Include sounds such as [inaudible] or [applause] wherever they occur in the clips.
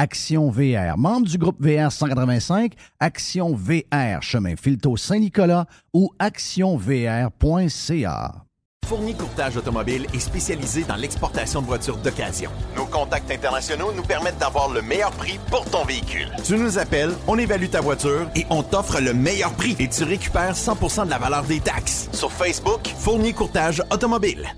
Action VR, membre du groupe VR 185, Action VR, chemin Filto Saint-Nicolas ou actionvr.ca. Fournier Courtage Automobile est spécialisé dans l'exportation de voitures d'occasion. Nos contacts internationaux nous permettent d'avoir le meilleur prix pour ton véhicule. Tu nous appelles, on évalue ta voiture et on t'offre le meilleur prix et tu récupères 100% de la valeur des taxes. Sur Facebook, Fournier Courtage Automobile.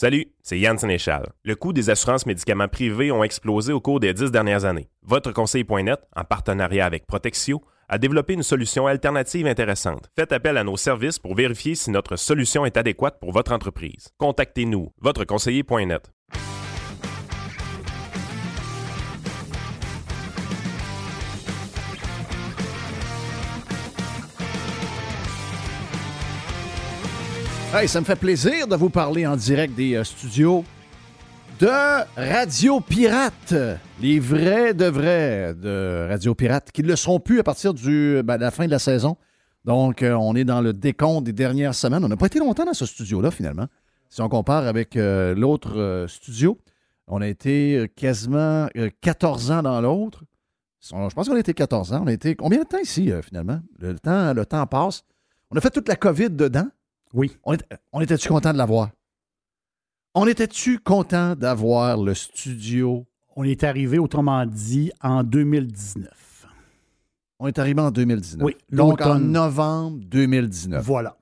Salut, c'est Yann Sénéchal. Le coût des assurances médicaments privés ont explosé au cours des dix dernières années. Votre conseil.net, en partenariat avec Protexio, a développé une solution alternative intéressante. Faites appel à nos services pour vérifier si notre solution est adéquate pour votre entreprise. Contactez-nous, votreconseiller.net. Hey, ça me fait plaisir de vous parler en direct des euh, studios de Radio Pirate. Les vrais de vrais de Radio Pirate, qui ne le seront plus à partir ben, de la fin de la saison. Donc, euh, on est dans le décompte des dernières semaines. On n'a pas été longtemps dans ce studio-là, finalement. Si on compare avec euh, l'autre studio, on a été quasiment euh, 14 ans dans l'autre. Je pense qu'on a été 14 ans. On a été combien de temps ici, finalement? Le temps, le temps passe. On a fait toute la COVID dedans. Oui. On, est- on était-tu content de l'avoir? On était-tu content d'avoir le studio? On est arrivé, autrement dit, en 2019. On est arrivé en 2019. Oui, Donc, en novembre 2019. Voilà.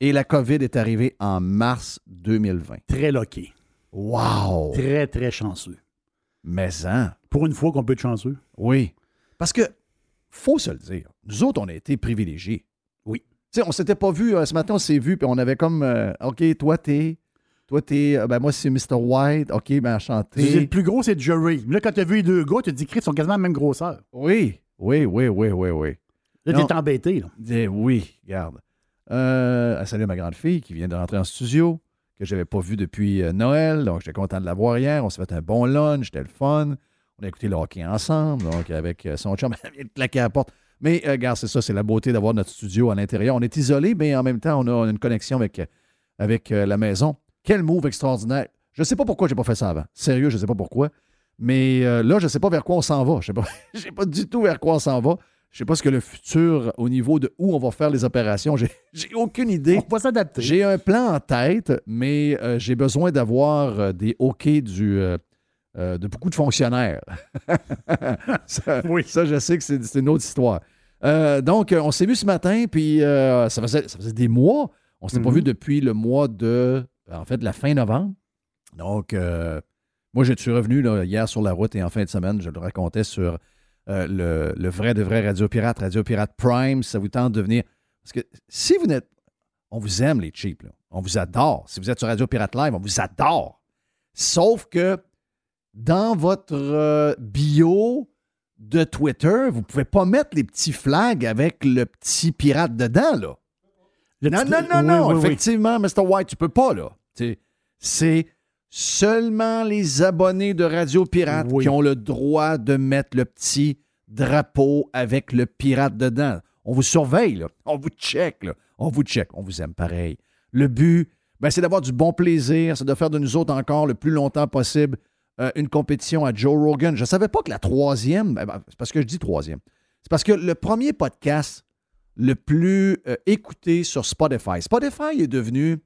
Et la COVID est arrivée en mars 2020. Très loqué. Wow! Très, très chanceux. Mais hein, Pour une fois qu'on peut être chanceux. oui. Parce que, faut se le dire, nous autres, on a été privilégiés. Sais, on s'était pas vu, euh, ce matin, on s'est vu, puis on avait comme, euh, OK, toi, t'es, toi, t'es, euh, ben moi, c'est Mr. White, OK, ben Le enchanté. plus gros, c'est Jerry. Mais là, quand tu as vu les deux gars, tu te dis, Chris, ils sont quasiment la même grosseur. Oui, oui, oui, oui, oui, oui. Là, t'es embêté. Là. Eh oui, regarde. Euh, elle salue ma grande fille qui vient de rentrer en studio, que je n'avais pas vue depuis Noël. Donc, j'étais content de la voir hier. On s'est fait un bon lunch, c'était le fun. On a écouté le hockey ensemble, donc avec son chum, [laughs] elle vient de claquer à la porte. Mais euh, regarde, c'est ça, c'est la beauté d'avoir notre studio à l'intérieur. On est isolé, mais en même temps, on a, une connexion avec, euh, avec euh, la maison. Quel move extraordinaire. Je ne sais pas pourquoi j'ai pas fait ça avant. Sérieux, je ne sais pas pourquoi. Mais euh, là, je ne sais pas vers quoi on s'en va. Je ne sais, pas- [laughs] je sais pas du tout vers quoi on s'en va. Je ne sais pas ce que le futur, au niveau de où on va faire les opérations, j'ai [laughs] j'ai aucune idée. On va s'adapter. J'ai un plan en tête, mais j'ai besoin d'avoir des OK du, euh, de beaucoup de fonctionnaires. [laughs] ça, Oui. ça, je sais que c'est une autre histoire. Euh, donc, euh, on s'est vu ce matin, puis euh, ça, faisait, ça faisait des mois. On ne s'était pas Mhm. vu depuis le mois de, en fait, la fin novembre. Donc, moi, je suis revenu là, hier sur la route et en fin de semaine, je le racontais sur le, le vrai de vrai Radio Pirate, Radio Pirate Prime. Ça vous tente de venir. Parce que si vous n'êtes. On vous aime, les cheap. là. On vous adore. Si vous êtes sur Radio Pirate Live, on vous adore. Sauf que dans votre euh, bio de Twitter, vous ne pouvez pas mettre les petits flags avec le petit pirate dedans, là. Le Non, petit- non, non, non. oui, oui. Effectivement, Mr. White, tu peux pas, là. C'est seulement les abonnés de Radio Pirate qui ont le droit de mettre le petit drapeau avec le pirate dedans. On vous surveille, là. On vous check, là. On vous check. On vous aime pareil. Le but, ben, c'est d'avoir du bon plaisir, c'est de faire de nous autres encore le plus longtemps possible euh, une compétition à Joe Rogan. Je ne savais pas que la troisième, ben, ben, c'est parce que je dis troisième, c'est parce que le premier podcast le plus euh, écouté sur Spotify, Spotify est devenu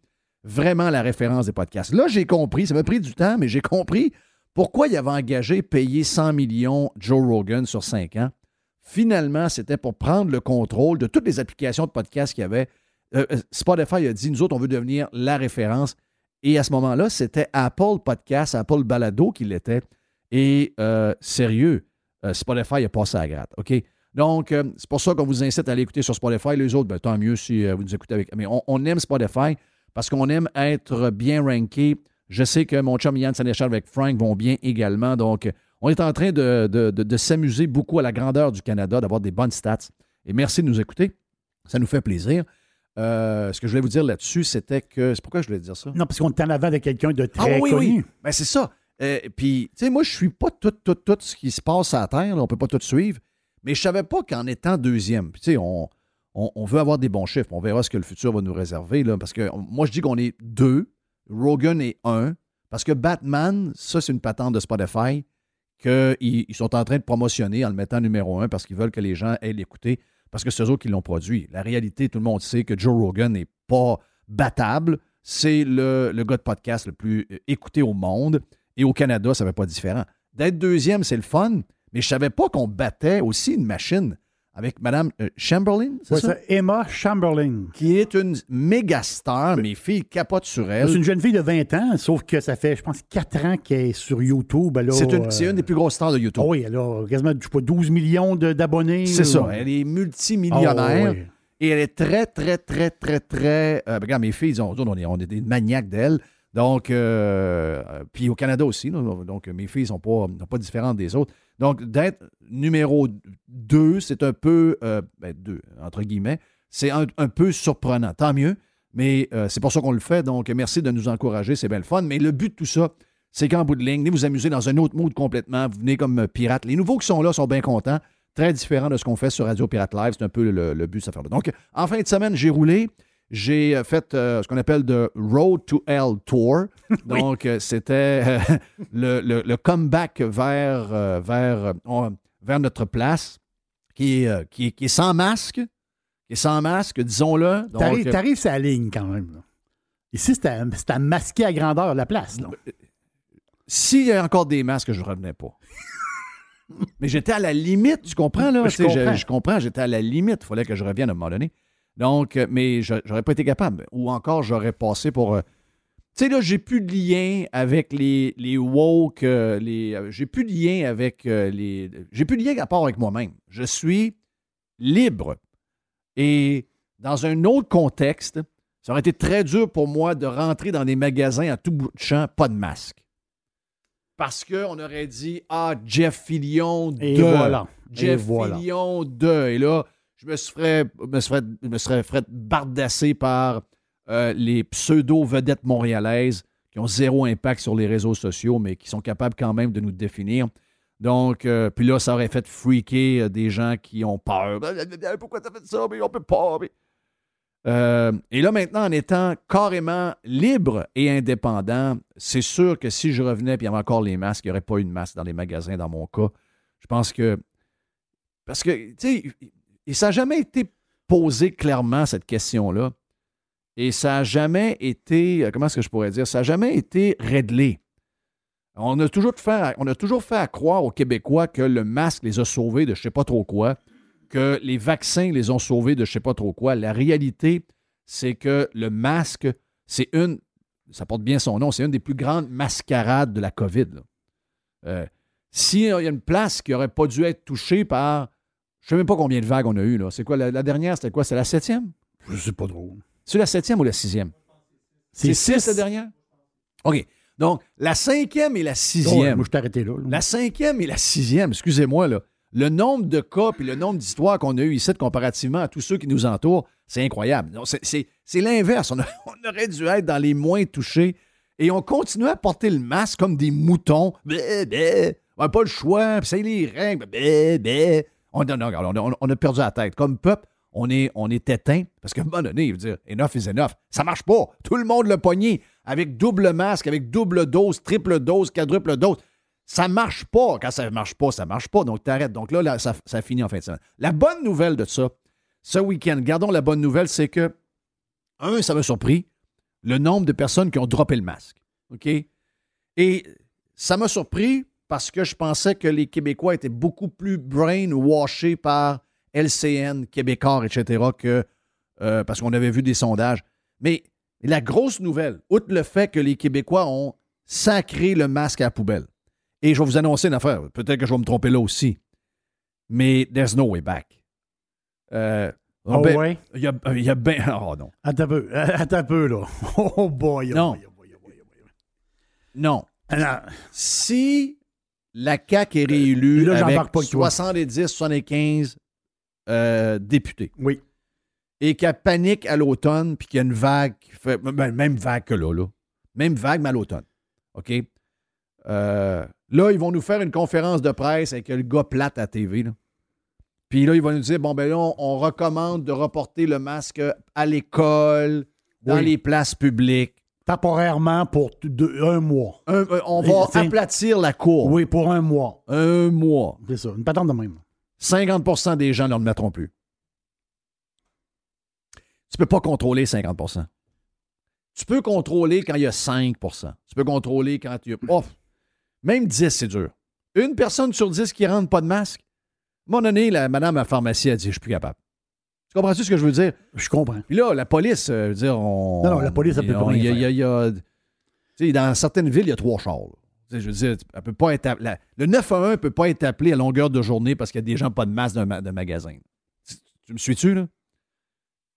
vraiment la référence des podcasts. Là, j'ai compris, ça m'a pris du temps, mais j'ai compris pourquoi il avait engagé, payé 100 millions Joe Rogan sur 5 ans. Finalement, c'était pour prendre le contrôle de toutes les applications de podcasts qu'il y avait. Euh, Spotify a dit, nous autres, on veut devenir la référence. Et à ce moment-là, c'était Apple Podcast, Apple Balado qui l'était. Et euh, sérieux, Spotify a passé à gratte. OK? Donc, c'est pour ça qu'on vous incite à aller écouter sur Spotify. Les autres, ben, tant mieux si vous nous écoutez avec. Mais on, aime Spotify parce qu'on aime être bien ranké. Je sais que mon chum Yann Sénéchal avec Frank vont bien également. Donc, on est en train de, s'amuser beaucoup à la grandeur du Canada, d'avoir des bonnes stats. Et merci de nous écouter. Ça nous fait plaisir. Euh, ce que je voulais vous dire là-dessus, c'était que. C'est pourquoi je voulais dire ça? Non, parce qu'on est en avant de quelqu'un de très ah, oui, connu. Oui, ben, c'est ça. Euh, puis, tu sais, moi, je suis pas tout, tout, tout ce qui se passe à la Terre. On on peut pas tout suivre. Mais je savais pas qu'en étant deuxième, tu sais, on, on, veut avoir des bons chiffres. On verra ce que le futur va nous réserver. Là, parce que moi, je dis qu'on est deux. Rogan est un. Parce que Batman, ça, c'est une patente de Spotify qu'ils sont en train de promotionner en le mettant numéro un parce qu'ils veulent que les gens aient l'écouter parce que c'est eux autres qui l'ont produit. La réalité, tout le monde sait que Joe Rogan n'est pas battable. C'est le, le, gars de podcast le plus euh, écouté au monde. Et au Canada, ça ne va pas différent. D'être deuxième, c'est le fun, mais je ne savais pas qu'on battait aussi une machine avec Mme euh, Chamberlain, c'est ça? Emma Chamberlain. Qui est une méga star. Mes filles capotent sur elle. C'est une jeune fille de 20 ans, sauf que ça fait, je pense, 4 ans qu'elle est sur YouTube. C'est une, une, des plus grosses stars de YouTube. Oh oui, elle a quasiment, je sais pas, 12 millions d'abonnés. C'est ça. Elle est multimillionnaire. Ah Et elle est très, très, très, très, très. Euh, regarde, mes filles, on, on, est, des maniaques d'elle. Donc, euh, puis au Canada aussi. donc, mes filles ne sont pas, pas différentes des autres. Donc, d'être numéro 2, c'est un peu, euh, ben, deux, entre guillemets, c'est un, peu surprenant. Tant mieux, mais euh, c'est pour ça qu'on le fait. Donc, merci de nous encourager, c'est bien le fun. Mais le but de tout ça, c'est qu'en bout de ligne, venez vous amuser dans un autre mood complètement. Vous venez comme pirate. Les nouveaux qui sont là sont bien contents. Très différent de ce qu'on fait sur Radio Pirate Live. C'est un peu le, but de cette affaire-là. Donc, en fin de semaine, j'ai roulé. J'ai euh, fait ce qu'on appelle le Road to Hell Tour. [laughs] Donc, c'était [laughs] le, comeback vers, vers, vers notre place qui est, euh, qui, qui est sans masque, qui est sans masque, disons-le. T'arrives, arrives sur la ligne quand même. Ici, c'était à, masquer à grandeur la place. Euh, s'il y a encore des masques, je ne revenais pas. [laughs] Mais j'étais à la limite, tu comprends, là? Je comprends. Je, comprends, j'étais à la limite. Il fallait que je revienne à un moment donné. Donc, euh, mais j'aurais pas été capable. Ou encore, j'aurais passé pour. Tu sais, là, j'ai plus de lien avec les, les woke, les, j'ai plus de lien avec les. J'ai plus de lien à part avec moi-même. Je suis libre. Et dans un autre contexte, ça aurait été très dur pour moi de rentrer dans des magasins à tout bout de champ, pas de masque. Parce qu'on aurait dit Ah, Jeff Fillion 2. Et voilà. Jeff Fillion 2. Et là, je me serais, me serais, me serais fait bardasser par euh, les pseudo-vedettes montréalaises qui ont zéro impact sur les réseaux sociaux, mais qui sont capables quand même de nous définir. Donc, euh, puis là, ça aurait fait freaker euh, des gens qui ont peur. Pourquoi t'as fait ça? Mais on peut pas. et là, maintenant, en étant carrément libre et indépendant, c'est sûr que si je revenais et il y avait encore les masques, il n'y aurait pas eu de masque dans les magasins dans mon cas. Je pense que. Parce que, tu sais, ça n'a jamais été posé clairement, cette question-là. Et ça n'a jamais été, euh, comment est-ce que je pourrais dire, ça n'a jamais été réglé. On a, toujours fait, croire aux Québécois que le masque les a sauvés de je ne sais pas trop quoi, que les vaccins les ont sauvés de je ne sais pas trop quoi. La réalité, c'est que le masque, c'est une, ça porte bien son nom, c'est une des plus grandes mascarades de la COVID. Euh, S'il y a une place qui n'aurait pas dû être touchée par, je ne sais même pas combien de vagues on a eu. C'est quoi, la, la dernière, c'était quoi? C'est la septième? Je ne sais pas trop. C'est la septième ou la sixième? C'est six, la dernière? OK. Donc, la cinquième et la sixième. moi, je arrêté là, La cinquième et la sixième, excusez-moi, là. Le nombre de cas et le nombre d'histoires qu'on a eu ici comparativement à tous ceux qui nous entourent, c'est incroyable. C'est l'inverse. [laughs] On, aurait dû être dans les moins touchés et on continue à porter le masque comme des moutons. On n'a pas le choix, c'est les règles. On, a perdu la tête. Comme peuple, on est, éteint. Parce qu'à un moment donné, il veut dire, enough is enough. Ça marche pas. Tout le monde le pogné avec double masque, avec double dose, triple dose, quadruple dose. Ça marche pas. Quand ça marche pas, ça marche pas. Donc, t'arrêtes. Donc là, ça, ça finit en fin de semaine. La bonne nouvelle de ça, ce week-end, gardons la bonne nouvelle, c'est que, un, ça m'a surpris, le nombre de personnes qui ont droppé le masque. Et ça m'a surpris parce que je pensais que les Québécois étaient beaucoup plus brainwashés par LCN, Québécois, etc., que euh, parce qu'on avait vu des sondages. Mais la grosse nouvelle, outre le fait que les Québécois ont sacré le masque à la poubelle, et je vais vous annoncer une affaire, peut-être que je vais me tromper là aussi, mais there's no way back. Euh, oh, ben, ouais? Il y a, y a ben, [laughs] oh non. Attends un peu, [laughs] attends un peu, là. [laughs] Oh boy, oh non. Boy, oh boy, oh boy, oh Non. Alors, si la CAQ est réélue là, avec 70-75 euh, députés. Oui. Et qu'elle panique à l'automne, puis qu'il y a une vague qui fait. Ben, même vague que là, là. Même vague, mais à l'automne. OK? Euh, là, ils vont nous faire une conférence de presse avec le gars plate à TV. Là. Puis là, ils vont nous dire bon, ben là, on, recommande de reporter le masque à l'école, dans les places publiques. Temporairement pour un mois. Euh, on va aplatir la cour. Oui, pour un mois. Un mois. C'est ça, une patente de même. 50% des gens ne le mettront plus. Tu ne peux pas contrôler 50% Tu peux contrôler quand il y a 5% Tu peux contrôler quand il y a. Oh, même 10, c'est dur. Une personne sur 10 qui rentre pas de masque. À un moment donné, la madame à la pharmacie a dit Je suis plus capable. Tu comprends-tu ce que je veux dire? Je comprends. Puis là, la police, euh, veux dire, on. Non, non, la police, elle peut pas rien y a, y Dans certaines villes, il y a trois chars. Je veux dire, elle peut pas être le 911 ne peut pas être appelé à longueur de journée parce qu'il y a des gens pas de masque d'un de magasin. Tu me suis-tu, là?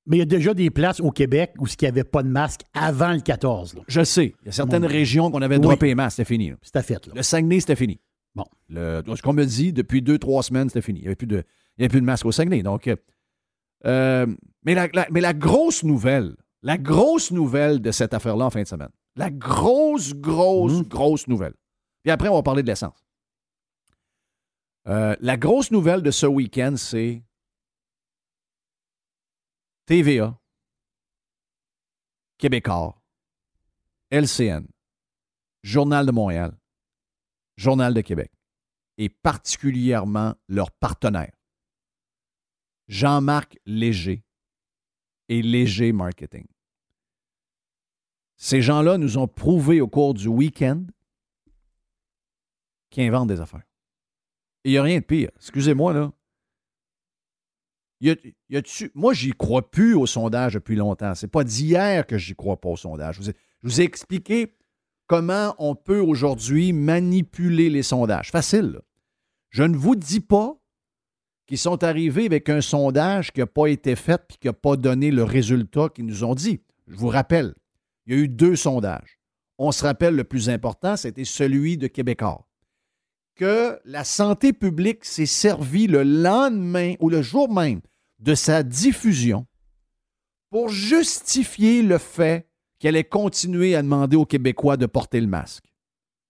Mais il y a déjà des places au Québec où il n'y avait pas de masque avant le 14. Je sais. Il y a certaines régions qu'on avait droppé les masques. C'était fini. C'était fait. Là. Le Saguenay, c'était fini. Bon. ce qu'on me dit, depuis deux, trois semaines, c'était fini. Il n'y avait, plus de, plus de masque au Saguenay. Donc, euh, mais, la, mais la grosse nouvelle, la grosse nouvelle de cette affaire-là en fin de semaine, la grosse, grosse, mmh. grosse nouvelle. Puis après, on va parler de l'essence. Euh, la grosse nouvelle de ce week-end, c'est TVA, Québécois, LCN, Journal de Montréal, Journal de Québec, et particulièrement leur partenaire, Jean-Marc Léger et Léger Marketing. Ces gens-là nous ont prouvé au cours du week-end qu'ils inventent des affaires. Il n'y a rien de pire. Excusez-moi, là. Y a, j'y crois plus au sondage depuis longtemps. C'est pas d'hier que j'y crois pas au sondage. Je vous, ai, expliqué comment on peut aujourd'hui manipuler les sondages. Facile. Je ne vous dis pas qu'ils sont arrivés avec un sondage qui n'a pas été fait et qui n'a pas donné le résultat qu'ils nous ont dit. Je vous rappelle, il y a eu deux sondages. On se rappelle le plus important, c'était celui de Québécois que la santé publique s'est servie le lendemain ou le jour même de sa diffusion pour justifier le fait qu'elle ait continué à demander aux Québécois de porter le masque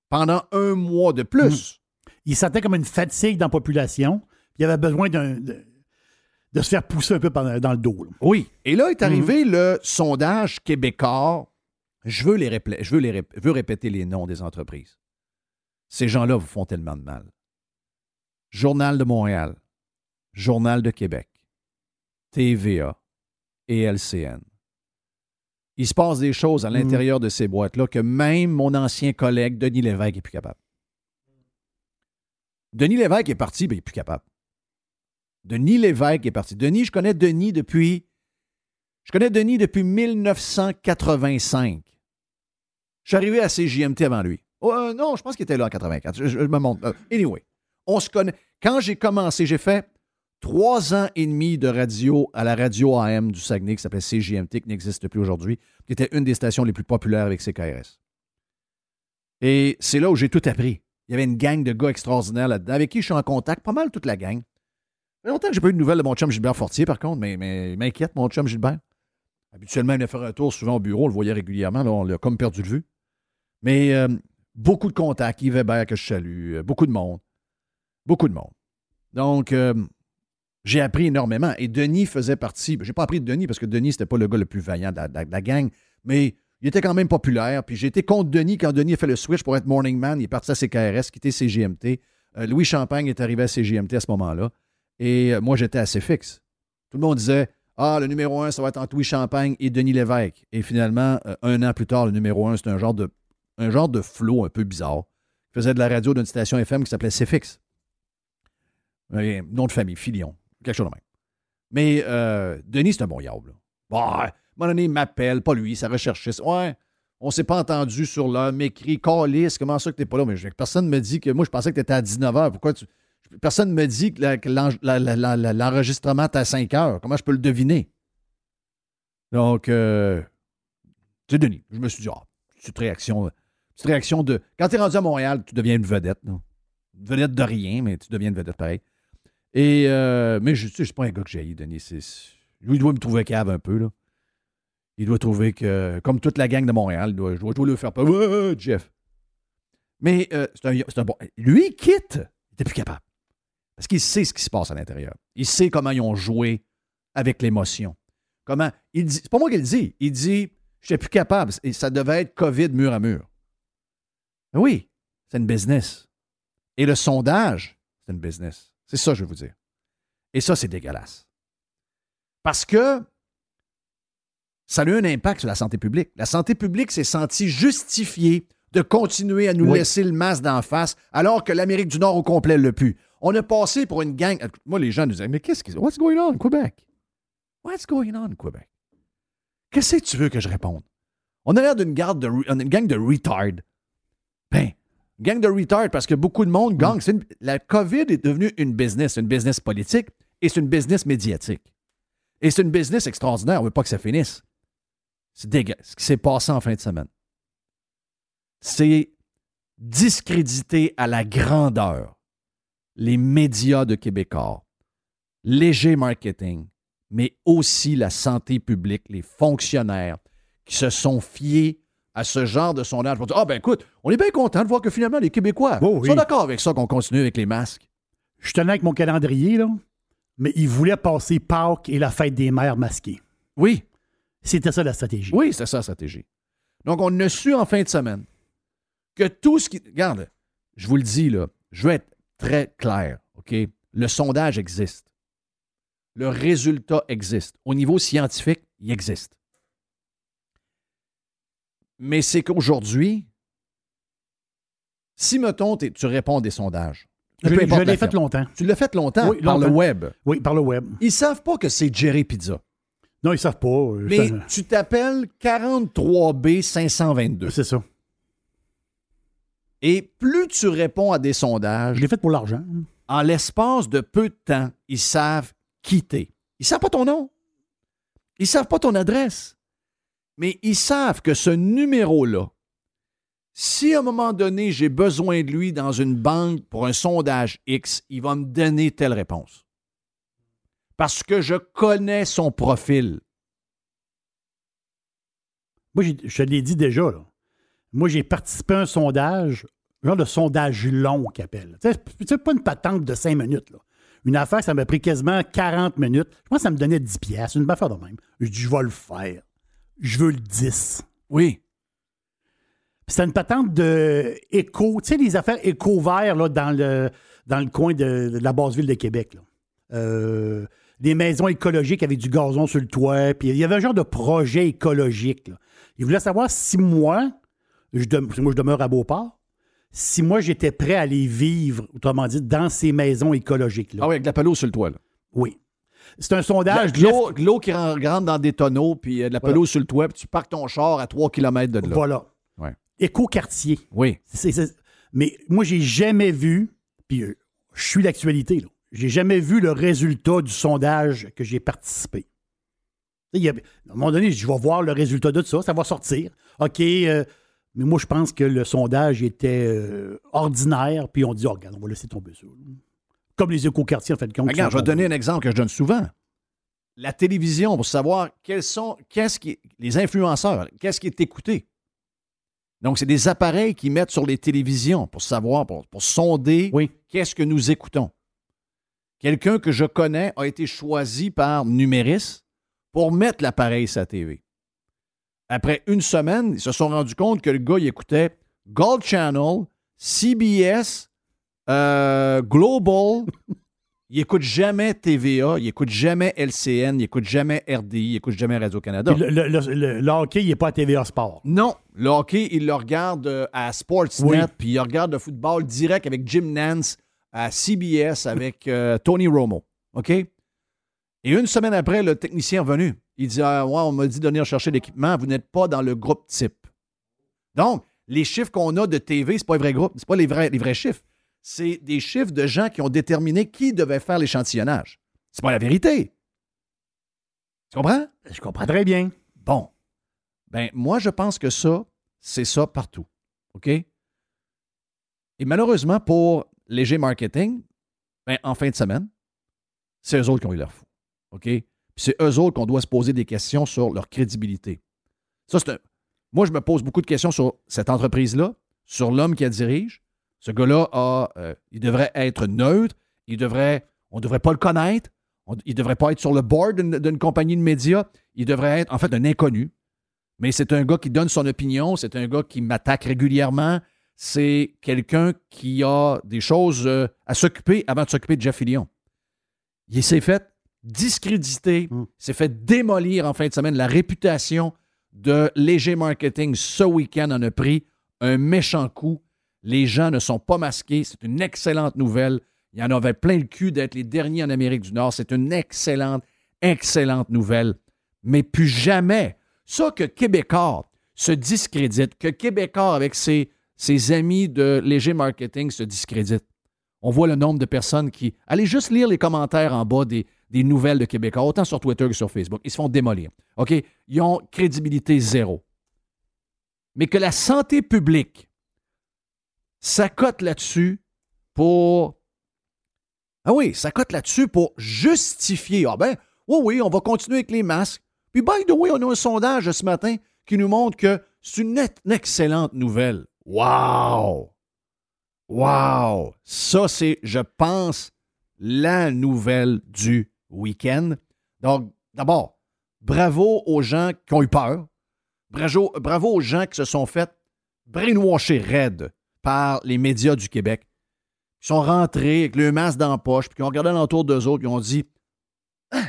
pendant un mois de plus. Hmm. Il sentait comme une fatigue dans la population. Il avait besoin de, se faire pousser un peu dans le dos. Oui. Et là est arrivé hmm. le sondage québécois. Je veux, les je veux, les veux répéter les noms des entreprises. Ces gens-là vous font tellement de mal. Journal de Montréal, Journal de Québec, TVA et LCN. Il se passe des choses à mm. l'intérieur de ces boîtes-là que même mon ancien collègue Denis Lévesque est plus capable. Denis Lévesque est parti, mais il n'est plus capable. Denis Lévesque est parti. Denis, je connais Denis depuis. Je connais Denis depuis 1985. Je suis arrivé à CJMT avant lui. Oh, euh, non, je pense qu'il était là en 84. Je, me montre. Euh, anyway, on se connaît. Quand j'ai commencé, j'ai fait trois ans et demi de radio à la radio AM du Saguenay qui s'appelait CJMT, qui n'existe plus aujourd'hui, qui était une des stations les plus populaires avec CKRS. Et c'est là où j'ai tout appris. Il y avait une gang de gars extraordinaires là-dedans, avec qui je suis en contact, pas mal toute la gang. A longtemps que j'ai pas eu de nouvelles de mon chum Gilbert Fortier, par contre, mais, il m'inquiète, mon chum Gilbert. Habituellement, il venait faire un tour souvent au bureau, on le voyait régulièrement, là, on l'a comme perdu de vue. Mais euh, beaucoup de contacts. Yves Weber que je salue, euh, beaucoup de monde. Beaucoup de monde. Donc, euh, j'ai appris énormément. Et Denis faisait partie. J'ai pas appris de Denis parce que Denis, c'était pas le gars le plus vaillant de la, gang, mais il était quand même populaire. Puis j'ai été contre Denis quand Denis a fait le switch pour être morning man. Il est parti à CKRS, quitté CGMT. Louis Champagne est arrivé à CGMT à ce moment-là. Et euh, moi, j'étais assez fixe. Tout le monde disait Ah, le numéro un, ça va être Louis Champagne et Denis Lévesque. Et finalement, euh, un an plus tard, le numéro un, c'est un genre de un flow un peu bizarre. Il faisait de la radio d'une station FM qui s'appelait CFX. nom de famille, Filion. Quelque chose de même. Mais Denis, c'est un bon diable. Moment donné, il m'appelle, pas lui, ça recherchiste. Ouais, on s'est pas entendu sur l'heure, m'écrit, Calis, comment ça que t'es pas là? Mais personne ne me dit que moi, je pensais que tu étais à 19h. Pourquoi tu. Personne ne me dit que l'enregistrement est à 5 h Comment je peux le deviner? Donc, euh, tu Denis. Je me suis dit, ah, petite réaction. Petite réaction de. Quand tu es rendu à Montréal, tu deviens une vedette. Une vedette de rien, mais tu deviens une vedette pareil. Et, euh, mais je ne suis pas un gars que j'ai Denis. Lui, il doit me trouver cave un peu, là. Il doit trouver que, comme toute la gang de Montréal, doit, je dois le faire. Ouais, Jeff. Mais euh, c'est un, un, bon. Lui, il quitte. Il n'était plus capable. Parce qu'il sait ce qui se passe à l'intérieur. Il sait comment ils ont joué avec l'émotion. Comment. Il dit. C'est pas moi qui le dis. Il dit Je n'étais plus capable. Et ça devait être COVID mur à mur. oui, c'est une business. Et le sondage, c'est une business. C'est ça, je veux vous dire. Et ça, c'est dégueulasse. Parce que ça a eu un impact sur la santé publique. La santé publique s'est sentie justifiée de continuer à nous laisser le masque d'en face, alors que l'Amérique du Nord au complet le pu. On a passé pour une gang. Moi, les gens nous disaient Mais qu'est-ce qui. What's going on in Quebec? What's going on in Quebec? Qu'est-ce que tu veux que je réponde? On a l'air d'une garde de, une gang de retard. Ben, gang de retard parce que beaucoup de monde gang. la COVID est devenue une business, une business politique et c'est une business médiatique. Et c'est une business extraordinaire. On ne veut pas que ça finisse. C'est dégueulasse. Ce qui s'est passé en fin de semaine. C'est discréditer à la grandeur les médias de Québécois, léger marketing, mais aussi la santé publique, les fonctionnaires qui se sont fiés à ce genre de sondage pour dire Ah, ben écoute, on est bien content de voir que finalement les Québécois oh sont d'accord avec ça qu'on continue avec les masques. Je tenais avec mon calendrier, là, mais ils voulaient passer Pâques et la fête des mères masquées. Oui. C'était ça la stratégie. Oui, c'est ça la stratégie. Donc, on a su en fin de semaine que tout ce qui. Regarde, je vous le dis, là, je veux être très clair, OK? Le sondage existe. Le résultat existe. Au niveau scientifique, il existe. Mais c'est qu'aujourd'hui, si, mettons, tu réponds à des sondages. Je, l'ai fait longtemps. Tu l'as fait longtemps, par le web. Oui, par le web. Ils savent pas que c'est Jerry Pizza. Non, ils savent pas. Euh, Mais tu t'appelles 43B 522. C'est ça. Et plus tu réponds à des sondages. Je l'ai fait pour l'argent. En l'espace de peu de temps, ils savent quitter. Ils savent pas ton nom. Ils savent pas ton adresse. Mais ils savent que ce numéro-là, si à un moment donné j'ai besoin de lui dans une banque pour un sondage X, il va me donner telle réponse parce que je connais son profil. Moi, je l'ai dit déjà. Là. Moi, j'ai participé à un sondage, genre de sondage long qu'on appelle. C'est pas une patente de cinq minutes. Là. Une affaire, ça m'a pris quasiment 40 minutes. Je pense que ça me donnait 10 pièces, une affaire de même. Je dis, je vais le faire. Je veux le 10. Oui. C'est une patente de éco, tu sais, les affaires éco-verts dans, le, dans le coin de, la basse ville de Québec. Là. Euh, des maisons écologiques avec du gazon sur le toit. Puis il y avait un genre de projet écologique. Il voulait savoir si moi, je moi je demeure à Beauport, si moi j'étais prêt à aller vivre, autrement dit, dans ces maisons écologiques-là. Ah oui, avec de la pelouse sur le toit. Là. Oui. C'est un sondage. De l'eau qui rentre dans des tonneaux, puis de la pelouse sur le toit, puis tu parques ton char à 3 km de là. Voilà. Ouais. Éco-quartier. Oui. Mais moi, j'ai jamais vu, puis euh, je suis l'actualité, là j'ai jamais vu le résultat du sondage que j'ai participé. à un moment donné, je vais voir le résultat de ça, ça va sortir. OK, euh, mais moi, je pense que le sondage était euh, ordinaire, puis on dit, oh, regarde, on va laisser tomber ça. Comme les éco-quartiers, en fait. Regarde, je vais donner un exemple que je donne souvent. La télévision, pour savoir quels sont, qu'est-ce qui, les influenceurs, qu'est-ce qui est écouté. Donc, c'est des appareils qui mettent sur les télévisions pour savoir, pour, pour sonder qu'est-ce que nous écoutons. Quelqu'un que je connais a été choisi par Numéris pour mettre l'appareil sur la TV. Après une semaine, ils se sont rendus compte que le gars, il écoutait Gold Channel, CBS, euh, Global. [laughs] il écoute jamais TVA, il écoute jamais LCN, il écoute jamais RDI, il écoute jamais Radio-Canada. Le, le- le- le hockey, il n'est pas à TVA Sport. Non, le hockey, il le regarde euh, à Sportsnet, Oui. puis il regarde le football direct avec Jim Nance à CBS avec euh, Tony Romo. OK? Et une semaine après, le technicien est revenu. Il dit Ah, ouais, on m'a dit de venir chercher l'équipement, vous n'êtes pas dans le groupe type. Donc, les chiffres qu'on a de TV, c'est pas les vrais groupes, c'est pas les vrais, les vrais chiffres. C'est des chiffres de gens qui ont déterminé qui devait faire l'échantillonnage. C'est pas la vérité. Tu comprends? Je comprends très bien. Bon. Ben, moi, je pense que ça, c'est ça partout. OK? Et malheureusement, pour Léger Marketing, ben, en fin de semaine, c'est eux autres qui ont eu leur fou. OK? C'est eux autres qu'on doit se poser des questions sur leur crédibilité. Ça, c'est un- Moi, je me pose beaucoup de questions sur cette entreprise-là, sur l'homme qui la dirige. Ce gars-là, euh, il devrait être neutre. On ne devrait pas le connaître. On- il ne devrait pas être sur le board d'une d'une compagnie de médias. Il devrait être, en fait, un inconnu. Mais c'est un gars qui donne son opinion. C'est un gars qui m'attaque régulièrement. C'est quelqu'un qui a des choses euh, à s'occuper avant de s'occuper de Jeff Fillion. Il s'est fait discréditer, Mm. s'est fait démolir en fin de semaine. La réputation de Léger Marketing ce week-end en a pris un méchant coup. Les gens ne sont pas masqués. C'est une excellente nouvelle. Il y en avait plein le cul d'être les derniers en Amérique du Nord. C'est une excellente, excellente nouvelle. Mais plus jamais, ça que Québécois se discrédite, que Québécois avec ses, ses amis de léger marketing se discrédite. On voit le nombre de personnes qui. Allez juste lire les commentaires en bas des, des nouvelles de Québécois, autant sur Twitter que sur Facebook. Ils se font démolir. OK? Ils ont crédibilité zéro. Mais que la santé publique s'accote là-dessus pour. Ah oui, s'accote là-dessus pour justifier. Ah ben, oui, oui, on va continuer avec les masques. Puis, by the way, on a un sondage ce matin qui nous montre que c'est une, une excellente nouvelle. Wow! Wow! Ça, c'est, je pense, la nouvelle du week-end. Donc, d'abord, bravo aux gens qui ont eu peur. Bravo, bravo aux gens qui se sont fait brainwasher raide par les médias du Québec. Ils sont rentrés avec le masque dans la poche, puis qui ont regardé l'entour d'eux autres, puis ont dit Ah,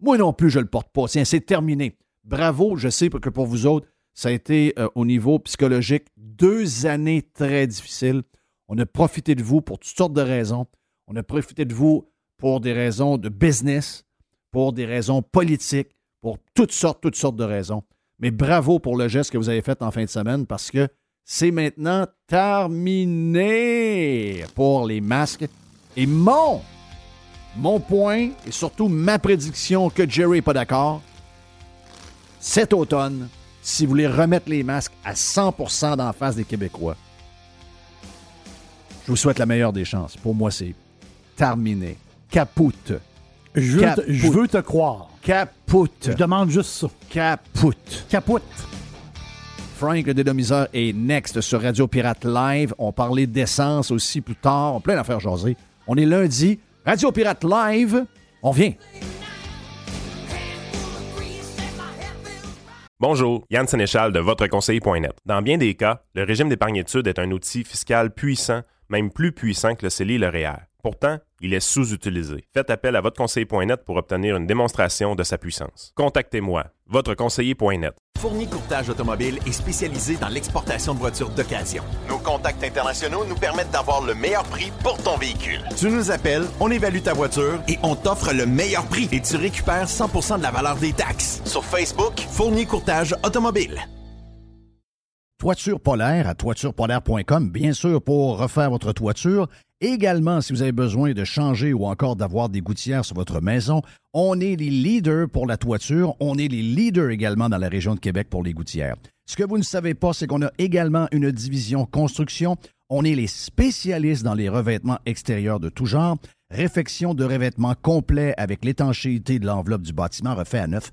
Moi non plus, je le porte pas. C'est terminé. Bravo, je sais que pour vous autres, ça a été euh, au niveau psychologique deux années très difficiles. On a profité de vous pour toutes sortes de raisons. On a profité de vous pour des raisons de business, pour des raisons politiques, pour toutes sortes, toutes sortes de raisons. Mais bravo pour le geste que vous avez fait en fin de semaine parce que c'est maintenant terminé pour les masques. Et mon, mon point et surtout ma prédiction que Jerry n'est pas d'accord, cet automne, si vous voulez remettre les masques à 100% d'en face des Québécois, je vous souhaite la meilleure des chances. Pour moi, c'est terminé. Capoute. Je veux, te, Capoute. je veux te croire. Capoute. Je demande juste ça. Capoute. Capote. Frank le dénomiseur est next sur Radio Pirate Live. On parlait d'essence aussi plus tard. On plein d'affaires jasées. On est lundi. Radio Pirate Live. On vient. Bonjour, Yann Sénéchal de votreconseiller.net. Dans bien des cas, le régime d'épargne-études est un outil fiscal puissant, même plus puissant que le CELI et le REER. Pourtant, il est sous-utilisé. Faites appel à votreconseiller.net pour obtenir une démonstration de sa puissance. Contactez-moi, votreconseiller.net. Fournier Courtage Automobile est spécialisé dans l'exportation de voitures d'occasion. Nos contacts internationaux nous permettent d'avoir le meilleur prix pour ton véhicule. Tu nous appelles, on évalue ta voiture et on t'offre le meilleur prix et tu récupères 100% de la valeur des taxes. Sur Facebook, Fournier Courtage Automobile. Toiture polaire à toiturepolaire.com, bien sûr, pour refaire votre toiture. Également, si vous avez besoin de changer ou encore d'avoir des gouttières sur votre maison, on est les leaders pour la toiture. On est les leaders également dans la région de Québec pour les gouttières. Ce que vous ne savez pas, c'est qu'on a également une division construction. On est les spécialistes dans les revêtements extérieurs de tout genre. Réfection de revêtements complet avec l'étanchéité de l'enveloppe du bâtiment refait à neuf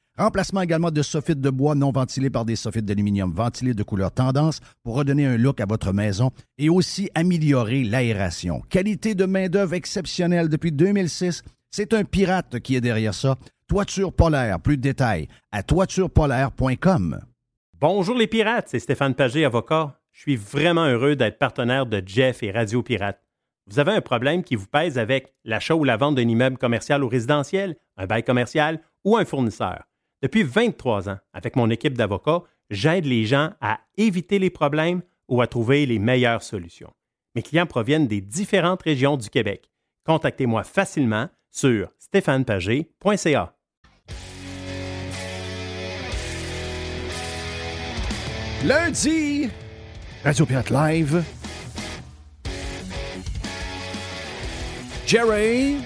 Remplacement également de soffites de bois non ventilés par des soffites d'aluminium ventilés de couleur tendance pour redonner un look à votre maison et aussi améliorer l'aération. Qualité de main-d'œuvre exceptionnelle depuis 2006. C'est un pirate qui est derrière ça. Toiture polaire, plus de détails à toiturepolaire.com. Bonjour les pirates, c'est Stéphane Pagé, avocat. Je suis vraiment heureux d'être partenaire de Jeff et Radio Pirate. Vous avez un problème qui vous pèse avec l'achat ou la vente d'un immeuble commercial ou résidentiel, un bail commercial ou un fournisseur. Depuis 23 ans, avec mon équipe d'avocats, j'aide les gens à éviter les problèmes ou à trouver les meilleures solutions. Mes clients proviennent des différentes régions du Québec. Contactez-moi facilement sur stéphanepagé.ca. Lundi, Radio Pirate Live. Jerry.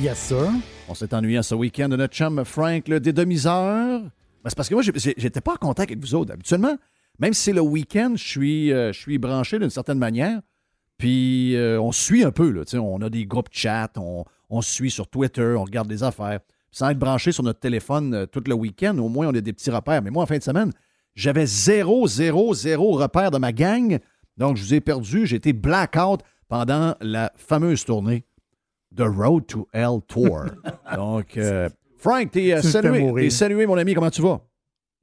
Yes, sir. On s'est ennuyé ce week-end de notre chum Frank, le des demi-heures. Ben, c'est parce que moi, j'étais pas en contact avec vous autres. Habituellement, même si c'est le week-end, je suis, euh, je suis branché d'une certaine manière. Puis euh, on suit un peu. Là, on a des groupes chat, on, on suit sur Twitter, on regarde des affaires. Sans être branché sur notre téléphone euh, tout le week-end, au moins on a des petits repères. Mais moi, en fin de semaine, j'avais zéro, zéro, zéro repère de ma gang. Donc, je vous ai perdu. J'ai été blackout pendant la fameuse tournée The Road to Hell Tour. [laughs] Donc, euh, Frank, t'es euh, salué. salué, mon ami. Comment tu vas?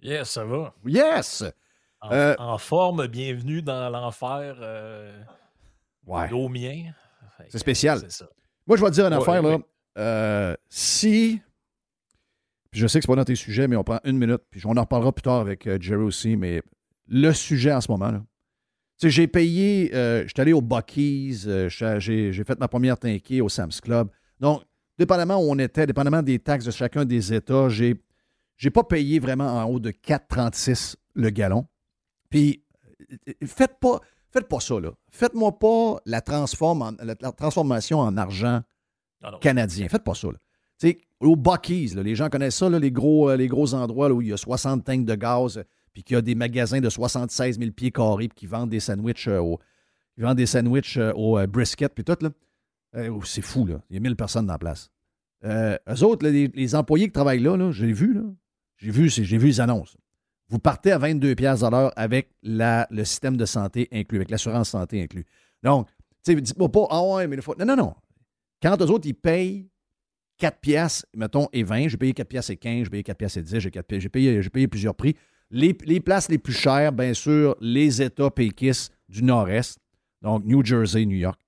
Yes, ça va. Yes! En, euh, forme, bienvenue dans l'enfer. ouais. mien. C'est spécial. Moi, je vais te dire une affaire, là. si je sais que ce n'est pas dans tes sujets, mais on prend une minute, puis on en reparlera plus tard avec euh, Jerry aussi, mais le sujet en ce moment, là. J'ai payé, euh, je suis allé au Bucky's, euh, j'ai, fait ma première tanké au Sam's Club. Donc, dépendamment où on était, dépendamment des taxes de chacun des États, j'ai, j'ai pas payé vraiment en haut de 4,36 le gallon. Puis, faites pas, faites pas ça, là. Faites-moi pas la, transforme la, transformation en argent canadien. Faites pas ça, là au Bucky's, les gens connaissent ça, les, gros, euh, les gros endroits où il y a 60 tanks de gaz, puis qu'il y a des magasins de 76 000 pieds carrés, qui vendent des sandwichs euh, au, vendent des sandwichs euh, au brisket, puis tout. Là. Oh, c'est fou, là. Il y a 1000 personnes dans la place. eux autres, les, employés qui travaillent là, là j'ai vu, là. J'ai vu, j'ai vu les annonces. Vous partez à 22 pièces à l'heure avec la, le système de santé inclus, avec l'assurance santé inclus. Donc, tu sais, dites-moi pas, ah ouais, mais il faut. Non, non, non. Quand eux autres, ils payent 4 piastres, mettons, et 20. J'ai payé 4 piastres et 15, j'ai payé 4 piastres et 10, j'ai payé, payé, plusieurs prix. Les, places les plus chères, bien sûr, les États péquistes du Nord-Est, donc New Jersey, New York.